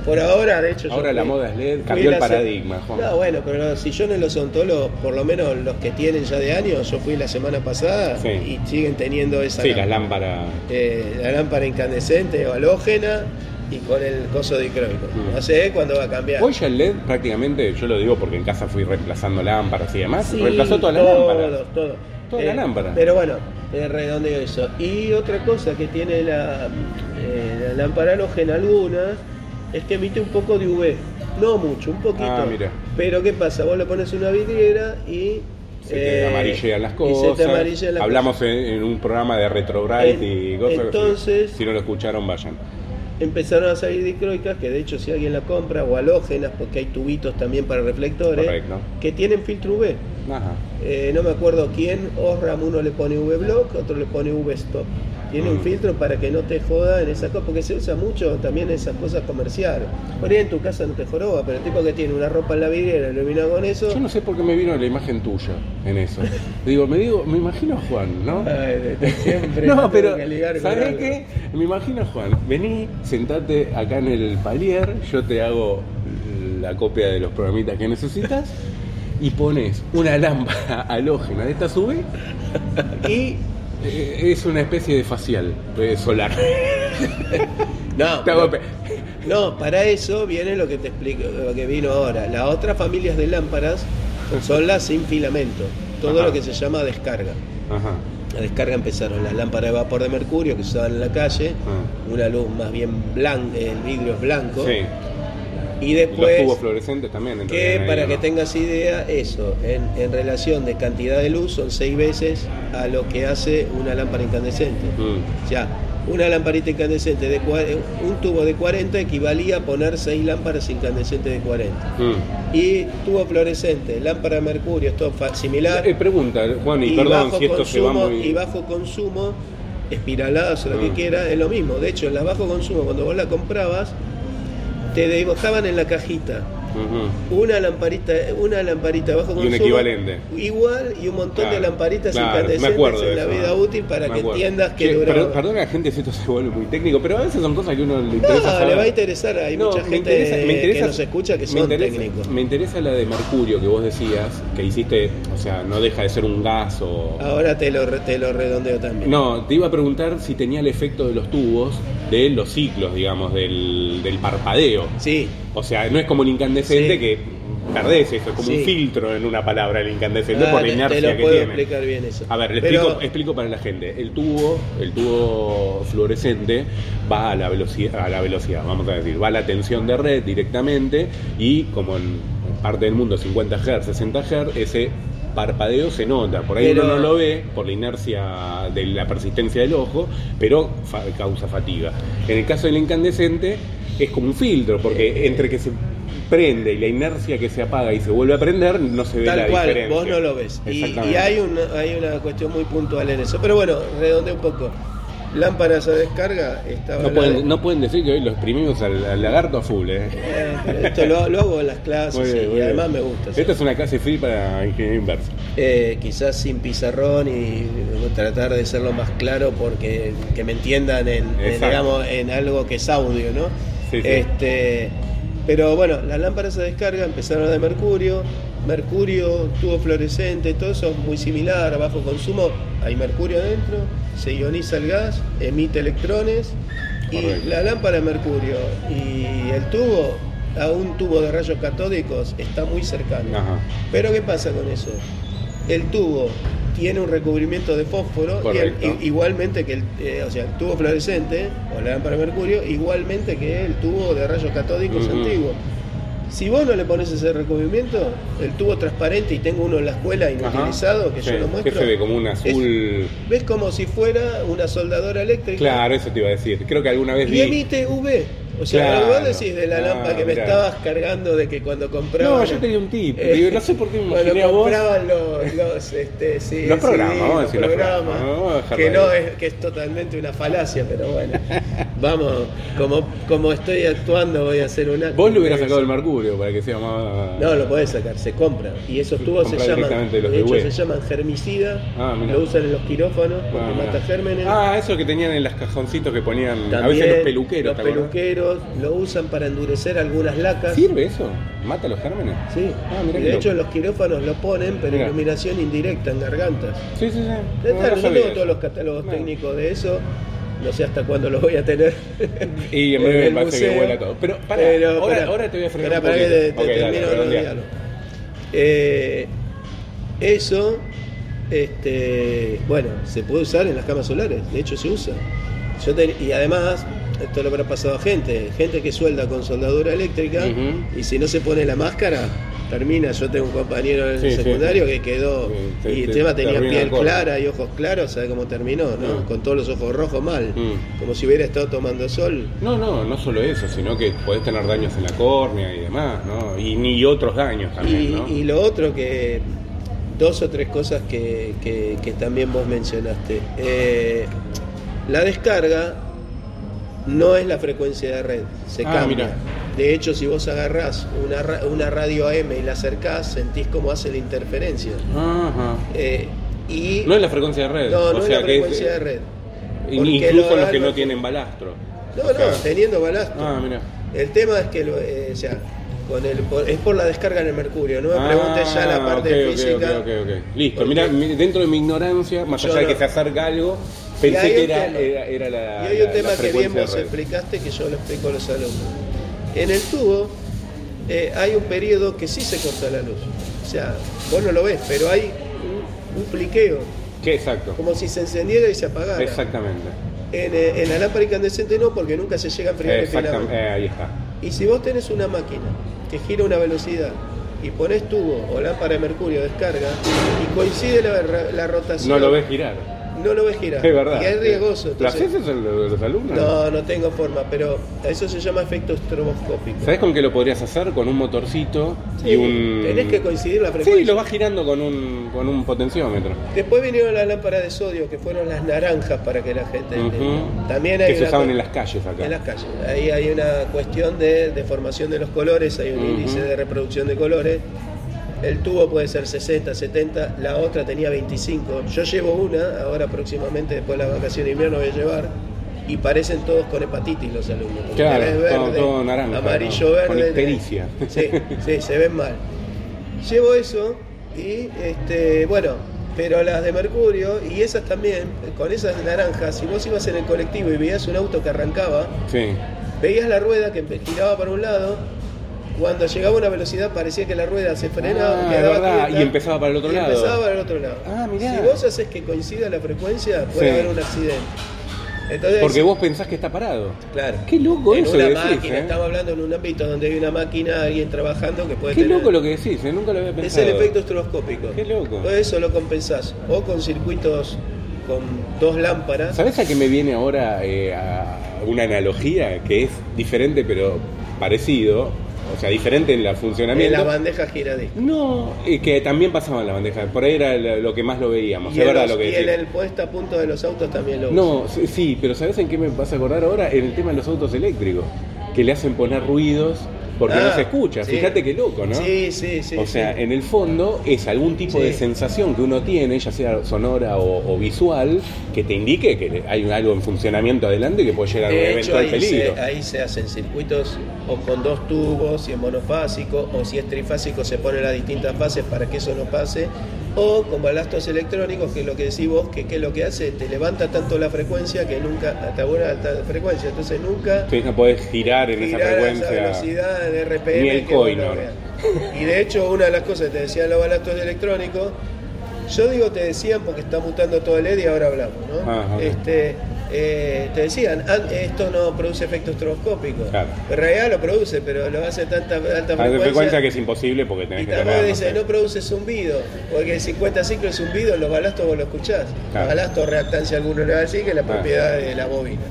por ahora, de hecho, yo Ahora la fui- moda es LED, cambió el la paradigma, Juan. No, bueno, pero si yo en los odontólogos, por lo menos los que tienen ya de años, yo fui la semana pasada Sí. y siguen teniendo esa Sí, las lámpara. lámparas. Eh, la lámpara incandescente o halógena y con el coso dicroico. Mm. No sé cuándo va a cambiar. Hoy ya el LED prácticamente, yo lo digo porque en casa fui reemplazando lámparas y demás, Sí, reemplazó todas las todo, lámparas. todo. Eh, Toda la lámpara. Pero bueno, te redondeo eso. Y otra cosa que tiene la, eh, la lámpara halógena alguna es que emite un poco de UV. No mucho, un poquito. Ah, mira. Pero ¿qué pasa? Vos le pones una vidriera y... Se te eh, amarillean las y cosas. se te amarillean las Hablamos en, en un programa de Retrobright En- y cosas. entonces- si no lo escucharon, vayan. empezaron a salir dicroicas, que de hecho si alguien la compra, o halógenas, porque hay tubitos también para reflectores, Correcto. que tienen filtro UV. Ajá. Eh, no me acuerdo quién, Osram uno le pone V block, otro le pone V stop. Tiene un Mm. filtro para que no te joda en esa cosa, porque se usa mucho también en esas cosas comerciales. Por ahí en tu casa no te joroba, pero el tipo que tiene una ropa en la vidriera, ilumina con eso. Yo no sé por qué me vino la imagen tuya en eso. (laughs) digo, me digo, me imagino a Juan, ¿no? Ay, siempre (laughs) no, pero ¿sabés qué? Me imagino a Juan. Vení, sentate acá en el palier, yo te hago la copia de los programitas que necesitas (laughs) y pones una lámpara (laughs) halógena de esta sube y eh, es una especie de facial eh, solar. (laughs) No, Te hago pe- no, para eso viene lo que te explico, lo que vino ahora. Las otras familias de lámparas son las sin filamento, todo Ajá. lo que se llama descarga. Ajá. La descarga empezaron las lámparas de vapor de mercurio que se usaban en la calle, una luz más bien blanca, el vidrio es blanco, Sí. Y Los después tubos fluorescentes también. que ahí, para ¿no? que tengas idea, eso, en, en relación de cantidad de luz son seis veces a lo que hace una lámpara incandescente. Mm. Ya, una lamparita incandescente de un tubo de 40 equivalía a poner seis lámparas incandescentes de 40. Mm. Y tubo fluorescente, lámpara de mercurio, esto similar. Eh, pregunta, Juan, y, y perdón si esto se va consumo, muy. y bajo consumo, espiraladas o lo que Mm. quiera, es lo mismo. De hecho, en la bajo consumo, cuando vos la comprabas, te dibujaban en la cajita Una lamparita, una lamparita bajo Y un consumo. equivalente. Igual y un montón de lamparitas claro, incandescentes en la eso, vida ¿no? útil para Me que acuerdo. entiendas que pero- Perdona a la gente si esto se vuelve muy técnico, pero a veces son cosas que uno le interesa No, saber. le va a interesar, hay No, mucha me gente interesa- me interesa- que nos escucha que son interesa- técnicos. Me interesa la de mercurio que vos decías, que hiciste, o sea, no deja de ser un gas o... Ahora te lo, te lo redondeo también. No, te iba a preguntar si tenía el efecto de los tubos, de los ciclos, digamos, del, del parpadeo. Sí, O sea, no es como el incandescente Sí. que perdés eso, es como Sí. un filtro en una palabra el incandescente ah, por la inercia te lo que puedo tiene. explicar bien eso. A ver, le Pero- explico, explico para la gente. El tubo, el tubo fluorescente va a la velocidad, a la velocidad, vamos a decir, va a la tensión de red directamente y como en parte del mundo 50 Hz, 60 Hz, ese parpadeo se nota, por ahí Pero- uno no lo ve por la inercia de la persistencia del ojo, pero fa- causa fatiga. En el caso del incandescente es como un filtro, porque entre que se prende y la inercia que se apaga y se vuelve a prender, no se ve la Tal cual, diferencia. vos no lo ves. Y, y hay, una, hay una cuestión muy puntual en eso. Pero bueno, redondeo un poco. Lámparas a descarga, estaba No pueden, de- no pueden decir que hoy lo exprimimos al, al lagarto a full, ¿eh? Eh, esto lo, lo hago en las clases y además me gusta. sí. Esta es una clase free para ingeniería inversa. Eh, quizás sin pizarrón y tratar de ser lo más claro porque que me entiendan en, digamos en algo que es audio, ¿no? Sí, sí. Este Pero bueno, las lámparas se descarga, empezaron de mercurio, mercurio, tubo fluorescente, todo eso es muy similar, a bajo consumo, hay mercurio adentro, se ioniza el gas, emite electrones y Correcto. la lámpara de mercurio y el tubo a un tubo de rayos catódicos está muy cercano. Ajá. Pero ¿qué pasa con eso? El tubo tiene un recubrimiento de fósforo, y igualmente que el, eh, o sea, el tubo fluorescente o la lámpara de mercurio, igualmente que el tubo de rayos catódicos Ujú. antiguo. Si vos no le pones ese recubrimiento, el tubo transparente, y tengo uno en la escuela Ajá. inutilizado, que Sí, yo lo muestro, Que se ve como un azul. ves como si fuera una soldadora eléctrica Claro, eso te iba a decir. Creo que alguna vez y vi. emite UV. O sea, Claro. vos decís de la Ah, lámpara que me estabas cargando de que cuando compraba. No, yo tenía un tip. Eh, no sé por qué me Cuando imaginé a vos. compraban los, los, este, sí, Los sí, programas, vamos a los decir los programas, a que no es que es totalmente una falacia, pero bueno, (laughs) vamos, como, como estoy actuando voy a hacer una. Vos le hubieras sacado el mercurio para que sea más. No, lo podés sacar, se compra. Y esos tubos se llaman, de de hecho UE. se llaman germicida, Ah, lo usan en los quirófanos porque Ah, mata gérmenes. Ah, eso que tenían en las cajoncitos que ponían. a También veces los peluqueros. los ¿te lo usan para endurecer algunas lacas. ¿Sirve eso? ¿Mata los gérmenes? Sí. Ah, y de hecho loco. los quirófanos lo ponen, pero Mirá. iluminación indirecta en gargantas. Sí, sí, sí. No, no tengo todos los catálogos No. técnicos de eso. No sé hasta cuándo los voy a tener. Y en breve el parece que museo. vuela todo. Pero, Pero, ahora, ahora te voy a frenar Pará, un pará que te, te Ok, dale, termino redondearlo. Eh, eso, este, bueno, se puede usar en las camas solares. De hecho, se usa. Yo ten- y además, esto lo habrá pasado a gente, gente que suelda con soldadura eléctrica y si no se pone la máscara, termina. Yo tengo un compañero en Sí, el sí. secundario que quedó Sí, y el te- tema tenía piel clara y ojos claros, ¿sabe cómo terminó? ¿no? Mm. Con todos los ojos rojos mal, Mm. como si hubiera estado tomando sol. No, no, no solo eso, sino que podés tener daños en la córnea y demás, ¿no? Y ni otros daños también, Y, ¿no? y lo otro que dos o tres cosas que, que- que también vos mencionaste. Eh, la descarga no es la frecuencia de red, se Ah, cambia. De hecho, si vos agarrás una, ra- una radio AM y la acercás, sentís cómo hace la interferencia. Ajá. Eh, y No es la frecuencia de red. no, o no es la que frecuencia de red. in- Porque Incluso lo los que no tienen balastro. No, O sea, no, teniendo balasto. Ah, mira. El tema es que lo- eh, o sea, con el, por- es por la descarga en el mercurio. No me preguntes ya la parte Ah, ok, ok, física. ok, ok, ok. Listo, mira, mi- dentro de mi ignorancia, más allá de que se acerca algo, pensé que era, tema. era, era la. Y hay la- un tema la que bien vos explicaste que yo lo explico a los alumnos. En el tubo eh, hay un periodo que sí se corta la luz. O sea, vos no lo ves, pero hay un, un pliqueo, ¿Qué exacto? como si se encendiera y se apagara. Exactamente. En, eh, en la lámpara incandescente no, porque nunca se llega a enfriar el. Eh, ahí está. Y si vos tenés una máquina que gira a una velocidad y pones tubo o lámpara de mercurio descarga y coincide la, la rotación, No lo ves girar. No lo ves girar. Es verdad. Y es riesgoso. ¿Lo entonces- haces los, alumnos? No, no tengo forma, pero eso se llama efecto estroboscópico. ¿Sabes con qué lo podrías hacer? Con un motorcito Sí, y un. Tenés que coincidir la frecuencia. Sí, lo vas girando con un, con un potenciómetro. Después vinieron las lámparas de sodio, que fueron las naranjas para que la gente Ujú. entienda. También hay Que se una usaban en las calles acá. En las calles. Ahí hay una cuestión de deformación de los colores, hay un Ujú. índice de reproducción de colores. El tubo puede ser 60, 70, la otra tenía 25. Yo llevo una, ahora próximamente, después de las vacaciones de invierno voy a llevar. Y parecen todos con hepatitis los alumnos. Claro, tenés todo- todo naranja, amarillo, ¿no? verde. Con. Sí, sí, se ven mal. Llevo eso y, este, bueno, pero las de mercurio y esas también, con esas naranjas, si vos ibas en el colectivo y veías un auto que arrancaba, Sí. veías la rueda que giraba para un lado, cuando llegaba a una velocidad parecía que la rueda se frenaba, Ah, quedaba es verdad, quieta, y empezaba para el otro y lado. empezaba para el otro lado. Ah. Si vos haces que coincida la frecuencia, puede Sí. haber un accidente. Entonces, Porque vos pensás que está parado. Claro. Qué loco en eso una decís, máquina, ¿eh? estamos hablando en un ámbito donde hay una máquina, alguien trabajando que puede Qué tener... loco lo que decís, ¿eh? nunca lo había Es pensado. el efecto estroboscópico. Qué loco. Todo eso lo compensás o con circuitos con dos lámparas. ¿Sabes a qué me viene ahora eh, a una analogía que es diferente pero parecido? O sea, diferente en En funcionamiento. la bandeja giradiscos. No, y que también pasaba en la bandeja. Por ahí era lo que más lo veíamos. Y, es en, verdad los- lo que y en decís. el puesta a punto de los autos también lo No, sí, sí, pero ¿sabes en qué me vas a acordar ahora? En el tema de los autos eléctricos. Que le hacen poner ruidos porque no Ah, se escucha. sí. Fíjate qué loco, ¿no? Sí, sí, sí. o sea, sí. en el fondo es algún tipo Sí. de sensación que uno tiene, ya sea sonora o, o visual, que te indique que hay algo en funcionamiento adelante que puede llegar a un hecho, eventual ahí se, peligro. ahí se hacen circuitos o con dos tubos, si es monofásico, o si es trifásico se ponen las distintas fases para que eso no pase, o con balastos electrónicos, que es lo que decís vos, que, que lo que hace, te levanta tanto la frecuencia que nunca, hasta buena alta frecuencia, entonces nunca Sí, no podés girar en esa girar a esa frecuencia. velocidad de RPM. Ni el no coinor. Y de hecho, una de las cosas que te decían los balastos electrónicos, yo digo te decían porque está mutando todo el LED y ahora hablamos, ¿no? Ajá. Este, eh, te decían, "Ah, esto no produce efecto estroboscópico. Claro. En realidad lo produce, pero lo hace a tanta alta A frecuencia. frecuencia que es imposible porque tenés y que no dice, sé. no produce zumbido, porque el 50 ciclos es zumbido, los balastos vos lo escuchás. Claro. Los balastos reactancia alguno le va a decir que es la Ah. propiedad de la bobina.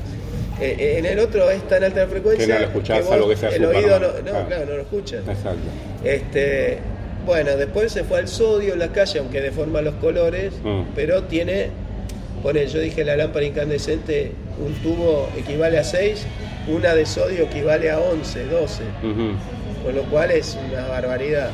Eh, eh, en el otro es tan alta la frecuencia Que no lo escuchás, vos salvo que sea el oído ¿no? no, Claro. claro, no lo escuchas. Exacto. Este, bueno, después se fue al sodio en la calle, aunque deforma los colores, Mm. pero tiene, pone, yo dije la lámpara incandescente, un tubo equivale a 6, una de sodio equivale a 11, 12, Ujú. con lo cual es una barbaridad.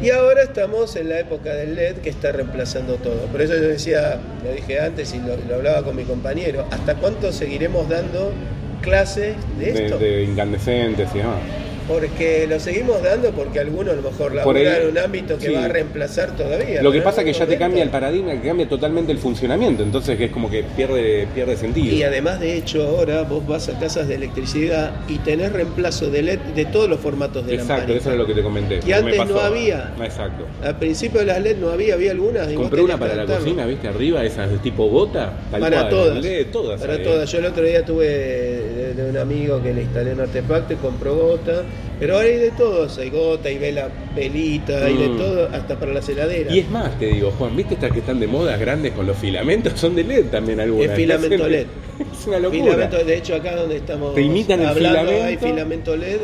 Y ahora estamos en la época del LED que está reemplazando todo. Por eso yo decía, lo dije antes y lo, lo hablaba con mi compañero, ¿hasta cuánto seguiremos dando clases de De, esto? de incandescentes y demás. Porque lo seguimos dando porque algunos a lo mejor ahí- en un ámbito que sí. va a reemplazar todavía. Lo que pasa es que ya te cambia el paradigma, que cambia totalmente el funcionamiento, entonces que es como que pierde, pierde sentido. Y además de hecho ahora vos vas a casas de electricidad y tenés reemplazo de LED de todos los formatos de Exacto, lamparita. eso es lo que te comenté. Que me antes pasó. no había. Exacto. Al principio de las LED no había, había algunas. y Compré una para la cocina, ¿viste? Arriba, esas de tipo bota. tal Para cual, todas. LED, todas. Para todas. Yo el otro día tuve de, de un amigo que le instalé un artefacto y compró gota. Pero ahora hay de todos. Hay gota, hay vela, velita, hay de Mm. todo, hasta para las heladeras. Y es más, te digo, Juan, ¿viste estas que están de moda grandes con los filamentos? Son de LED también algunas. Es filamento LED. (laughs) Es una locura. Filamento, de hecho, acá donde estamos Te imitan el hablando filamento. hay filamento LED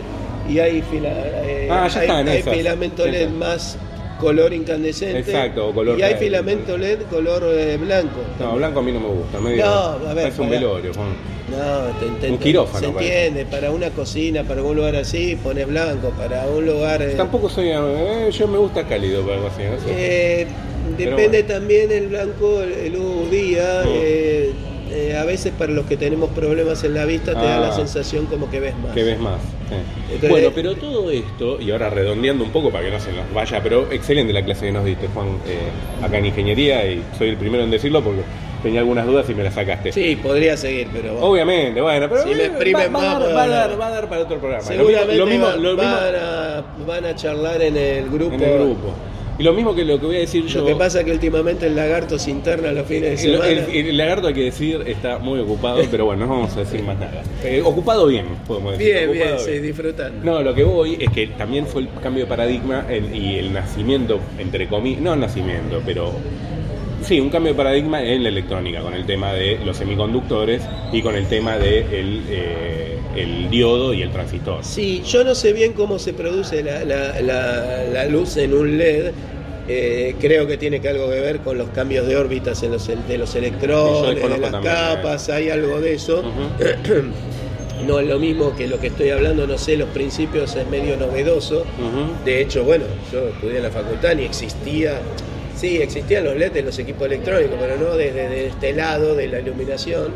y hay, fila, eh, Ah, ya hay, hay filamento LED más color incandescente Exacto, o color y hay filamento LED color eh, blanco. No, blanco a mí no me gusta. Medio, No, a ver, parece un pará. velorio, Juan. No, te, te- Un quirófano, Se entiende, para una cocina, para un lugar así, pones blanco, para un lugar... eh, Tampoco soy. eh, yo me gusta cálido para no sé. eh, Pero depende bueno. también el blanco, el, día. Mm. eh, eh, a veces para los que tenemos problemas en la vista te da la Ah. sensación como que ves más. que ves más. Entonces- bueno, pero todo esto, y ahora redondeando un poco para que no se nos vaya, pero excelente la clase que nos diste, Juan, eh, acá en ingeniería, y soy el primero en decirlo porque tenía algunas dudas y me las sacaste. Sí, podría seguir, pero bueno. Obviamente, bueno, pero Si eh, va, va a dar, va, a dar, va a dar para otro programa. Lo Seguramente mismo- lo mismo, va- lo mismo van, a, van a charlar en el grupo. en el grupo. Y lo mismo que lo que voy a decir yo. Lo que pasa es que últimamente el lagarto se interna los fines de semana. el- el lagarto hay que decir está muy ocupado, (laughs) pero bueno, no vamos a decir más nada. Eh, ocupado bien, podemos decir. bien, bien, sí, disfrutando. No, lo que voy es que también fue el cambio de paradigma el- y el nacimiento, entre comillas, no el nacimiento, pero sí, un cambio de paradigma en la electrónica, con el tema de los semiconductores y con el tema de el, eh, el diodo y el transistor. Sí, yo no sé bien cómo se produce la, la- la- la luz en un LED. eh, creo que tiene que algo que ver con los cambios de órbitas en los, de los electrones, de las también, capas, hay algo de eso. (clears throat) No es lo mismo que lo que estoy hablando, no sé, los principios es medio novedoso. De hecho, bueno, yo estudié en la facultad y existía, sí, existían los LEDs en los equipos electrónicos, pero no desde de este lado de la iluminación.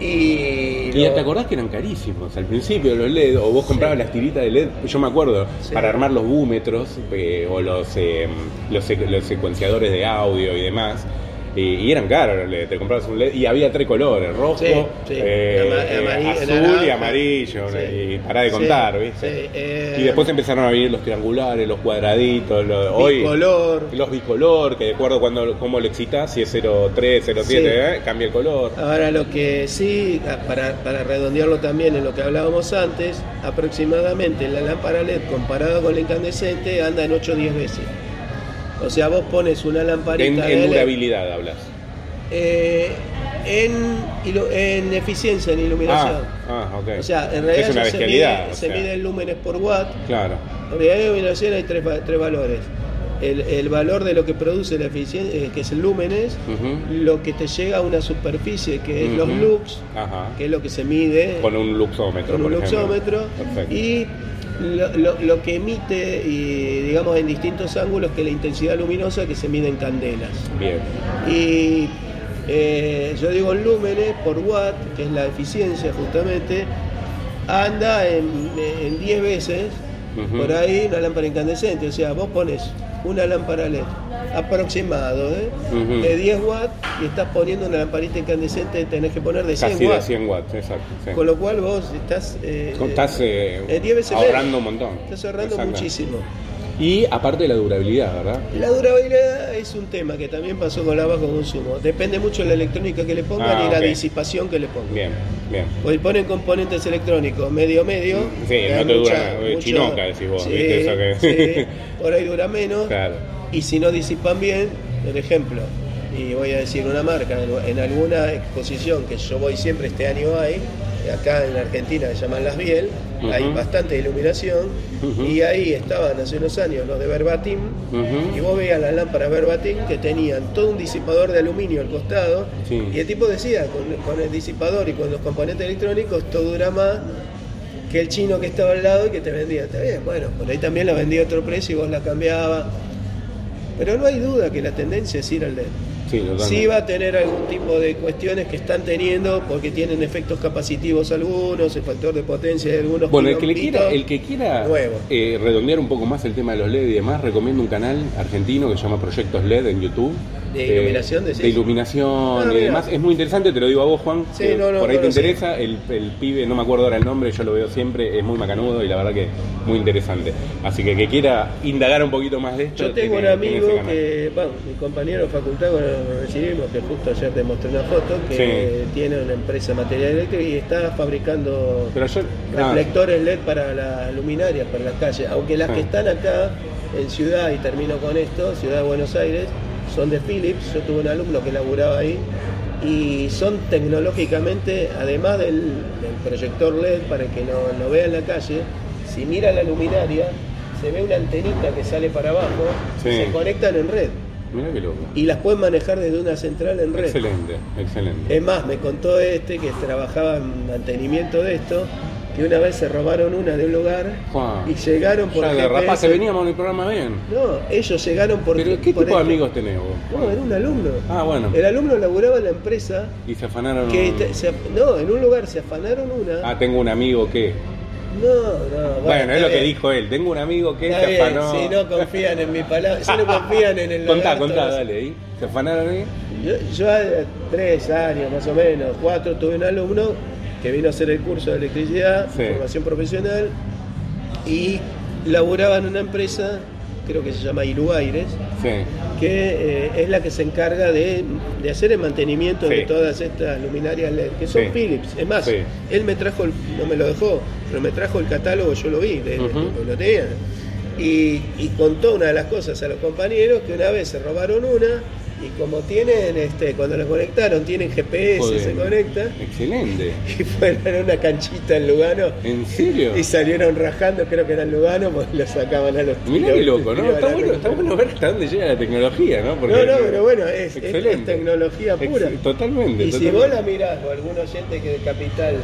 Y, Y lo- te acordás que eran carísimos al principio los LED, o vos comprabas las tiritas de LED, yo me acuerdo, Sí. para armar los búmetros eh, o los, eh, los, los secuenciadores de audio y demás. Y, y eran caros los te comprabas un LED y había tres colores, rojo, Sí, sí. eh, eh, azul naranja. y amarillo, Sí. y pará de contar, ¿viste? eh, y después empezaron a venir los triangulares, los cuadraditos, los, hoy, bicolor. los bicolor, que de acuerdo cuando cómo lo excitas, si es 03, 07, Sí. eh, cambia el color. Ahora lo que sí, ah, para, para redondearlo también en lo que hablábamos antes, aproximadamente la lámpara LED comparada con la incandescente anda en 8 o 10 veces. O sea, vos pones una lamparita En, durabilidad hablas. eh, en, en eficiencia, en iluminación. Ah, ah, ok. O sea, en realidad es una eso se mide, o se mide en lúmenes por watt. Claro. En realidad en iluminación hay tres, tres valores. El, el valor de lo que produce la eficiencia, eh, que es el lúmenes, lo que te llega a una superficie, que es los lux, Ajá. que es lo que se mide Con un luxómetro. con un por luxómetro, Perfecto. y lo, lo- lo que emite, y, digamos, en distintos ángulos, que la intensidad luminosa que se mide en candelas. Bien. Y eh, yo digo en lúmenes por watt, que es la eficiencia justamente, anda en en 10 veces por ahí una lámpara incandescente. O sea, vos pones una lámpara LED aproximado ¿eh? De 10 watts y estás poniendo una lamparita incandescente, tenés que poner de 100 Casi de watts. 100 watts, exacto. sí. Con lo cual vos estás, eh, Estás eh, en 10 veces ahorrando un montón. Estás ahorrando muchísimo. Y aparte de la durabilidad, ¿verdad? La durabilidad es un tema que también pasó con la bajo consumo. Depende mucho de la electrónica que le pongan Ah, y la disipación que le pongan. Bien, bien. Pues ponen componentes electrónicos medio medio. Sí, no te dura, eh, chinoca, decís vos, Sí, ¿viste? Eso que- sí, (laughs) por ahí dura menos. Claro. Y si no disipan bien, por ejemplo, y voy a decir una marca, en alguna exposición que yo voy siempre, este año hay, acá en la Argentina se llaman Las Biel, hay bastante iluminación, Y ahí estaban hace unos años los de Verbatim, y vos veías las lámparas Verbatim que tenían todo un disipador de aluminio al costado, Sí. y el tipo decía, con, con el disipador y con los componentes electrónicos, esto dura más que el chino que estaba al lado y que te vendía. Está bien, bueno, por ahí también la vendía a otro precio y vos la cambiabas. Pero no hay duda que la tendencia es ir al LED. Sí, va a tener algún tipo de cuestiones que están teniendo porque tienen efectos capacitivos algunos, el factor de potencia de algunos. Bueno, el que, le quiera, el que quiera eh, redondear un poco más el tema de los LED y demás, recomiendo un canal argentino que se llama Proyectos LED en YouTube. ¿De iluminación, de iluminación Ah, y demás. Es muy interesante, te lo digo a vos, Juan. Sí, que no, no, por ahí te lo interesa. El, el pibe, no me acuerdo ahora el nombre, yo lo veo siempre, es muy macanudo y la verdad que muy interesante. Así que que quiera indagar un poquito más de esto. Yo tengo tiene- un amigo que, bueno, mi compañero de facultad cuando nos recibimos, que justo ayer te mostré una foto, que Sí. tiene una empresa de material eléctrico y está fabricando Pero yo. ah, reflectores LED para las luminarias, para las calles. Aunque las Ah. que están acá en Ciudad, y termino con esto, Ciudad de Buenos Aires, son de Philips. Yo tuve un alumno que laburaba ahí y son tecnológicamente, además del, del proyector LED para el que no lo vea en la calle, si mira la luminaria, se ve una antenita que sale para abajo, Sí. se conectan en red Mira qué loco. y las pueden manejar desde una central en red. Excelente, excelente. Es más, me contó este que trabajaba en mantenimiento de esto, que una vez se robaron una de un lugar Juan, y llegaron por ya GPS. rapaz, veníamos en el programa bien. No, ellos llegaron por Pero ¿qué por tipo de amigos tenés vos? No, era un alumno. Ah, bueno. El alumno laburaba en la empresa Y se afanaron. que se- no, en un lugar se afanaron una. Ah, tengo un amigo que. No, no. Bueno, es está lo que dijo él. Tengo un amigo que Está se bien, afanó. si no confían en mi palabra, si no confían en el (laughs) Contá, lagarto, contá, no sé. dale. ahí. ¿Se afanaron ahí? Yo, yo a tres años más o menos, cuatro, tuve un alumno que vino a hacer el curso de electricidad, Sí. formación profesional, y laburaba en una empresa, creo que se llama Iruaires, Sí. que eh, es la que se encarga de, de hacer el mantenimiento Sí. de todas estas luminarias LED, que son. Philips. Es más, él me trajo, el- no me lo dejó, pero me trajo el catálogo, yo lo vi, de- de- Ujú. lo tenía. Y, y contó una de las cosas a los compañeros que una vez se robaron una y como tienen, este, cuando la conectaron, tienen GPS, Joder. se conecta, Excelente. (laughs) y fueron a una canchita en Lugano ¿En serio? y salieron rajando, creo que era en Lugano, porque lo sacaban a los Mirá tiros, qué loco, ¿no? Está bueno, está bueno ver hasta dónde llega la tecnología, ¿no? Porque- No, no, pero bueno, es, tecnología Ex- pura. totalmente, Y si vos la mirás, o algún oyente que de Capital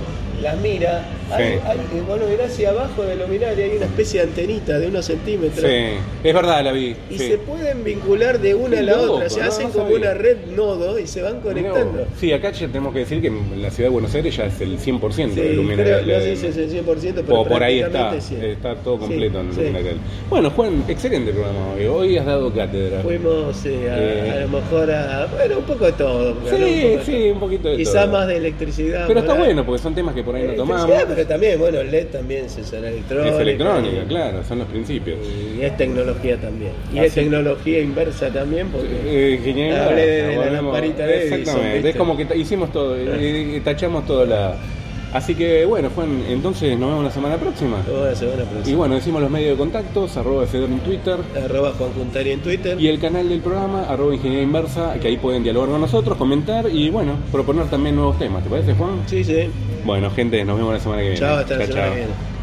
las mira, hay, Sí. hay, y vos lo mirás y abajo de luminaria hay una especie de antenita de unos centímetros. Sí, es verdad, la vi. Y sí. se pueden vincular de una Qué a la loco, otra, se no, hacen no como una red nodo y se van conectando. Sí, acá ya tenemos que decir que en la ciudad de Buenos Aires ya es el 100% Sí, de luminaria no sé si es el 100%, pero O por ahí está, está todo completo en luminaria. Bueno, Juan, excelente programa hoy. Hoy has dado cátedra. Fuimos eh, a, Eh. a lo mejor a, bueno, un poco de todo. un Sí, poco sí, un poquito de Quizá todo. más de electricidad. Pero está bueno porque son temas que por ahí no tomamos. Electricidad, pero también, bueno, el LED también es electrónica. Es electrónica, y- claro, son los principios. Y es tecnología también. Y es tecnología inversa también porque... Eh. Hablé de la lamparita de Exactamente, es como que hicimos todo, eh, eh, tachamos todo la. Así que bueno, Juan, entonces nos vemos la semana próxima. Toda la semana Y próxima. bueno, decimos los medios de contactos, arroba Fedor en Twitter. Arroba Juan Juntari en Twitter. Y el canal del programa, arroba Ingeniería Inversa, que ahí pueden dialogar con nosotros, comentar y bueno, proponer también nuevos temas. ¿Te parece, Juan? Sí, sí. Bueno, gente, nos vemos la semana que viene. Chao, hasta la Chao, semana chao. que viene.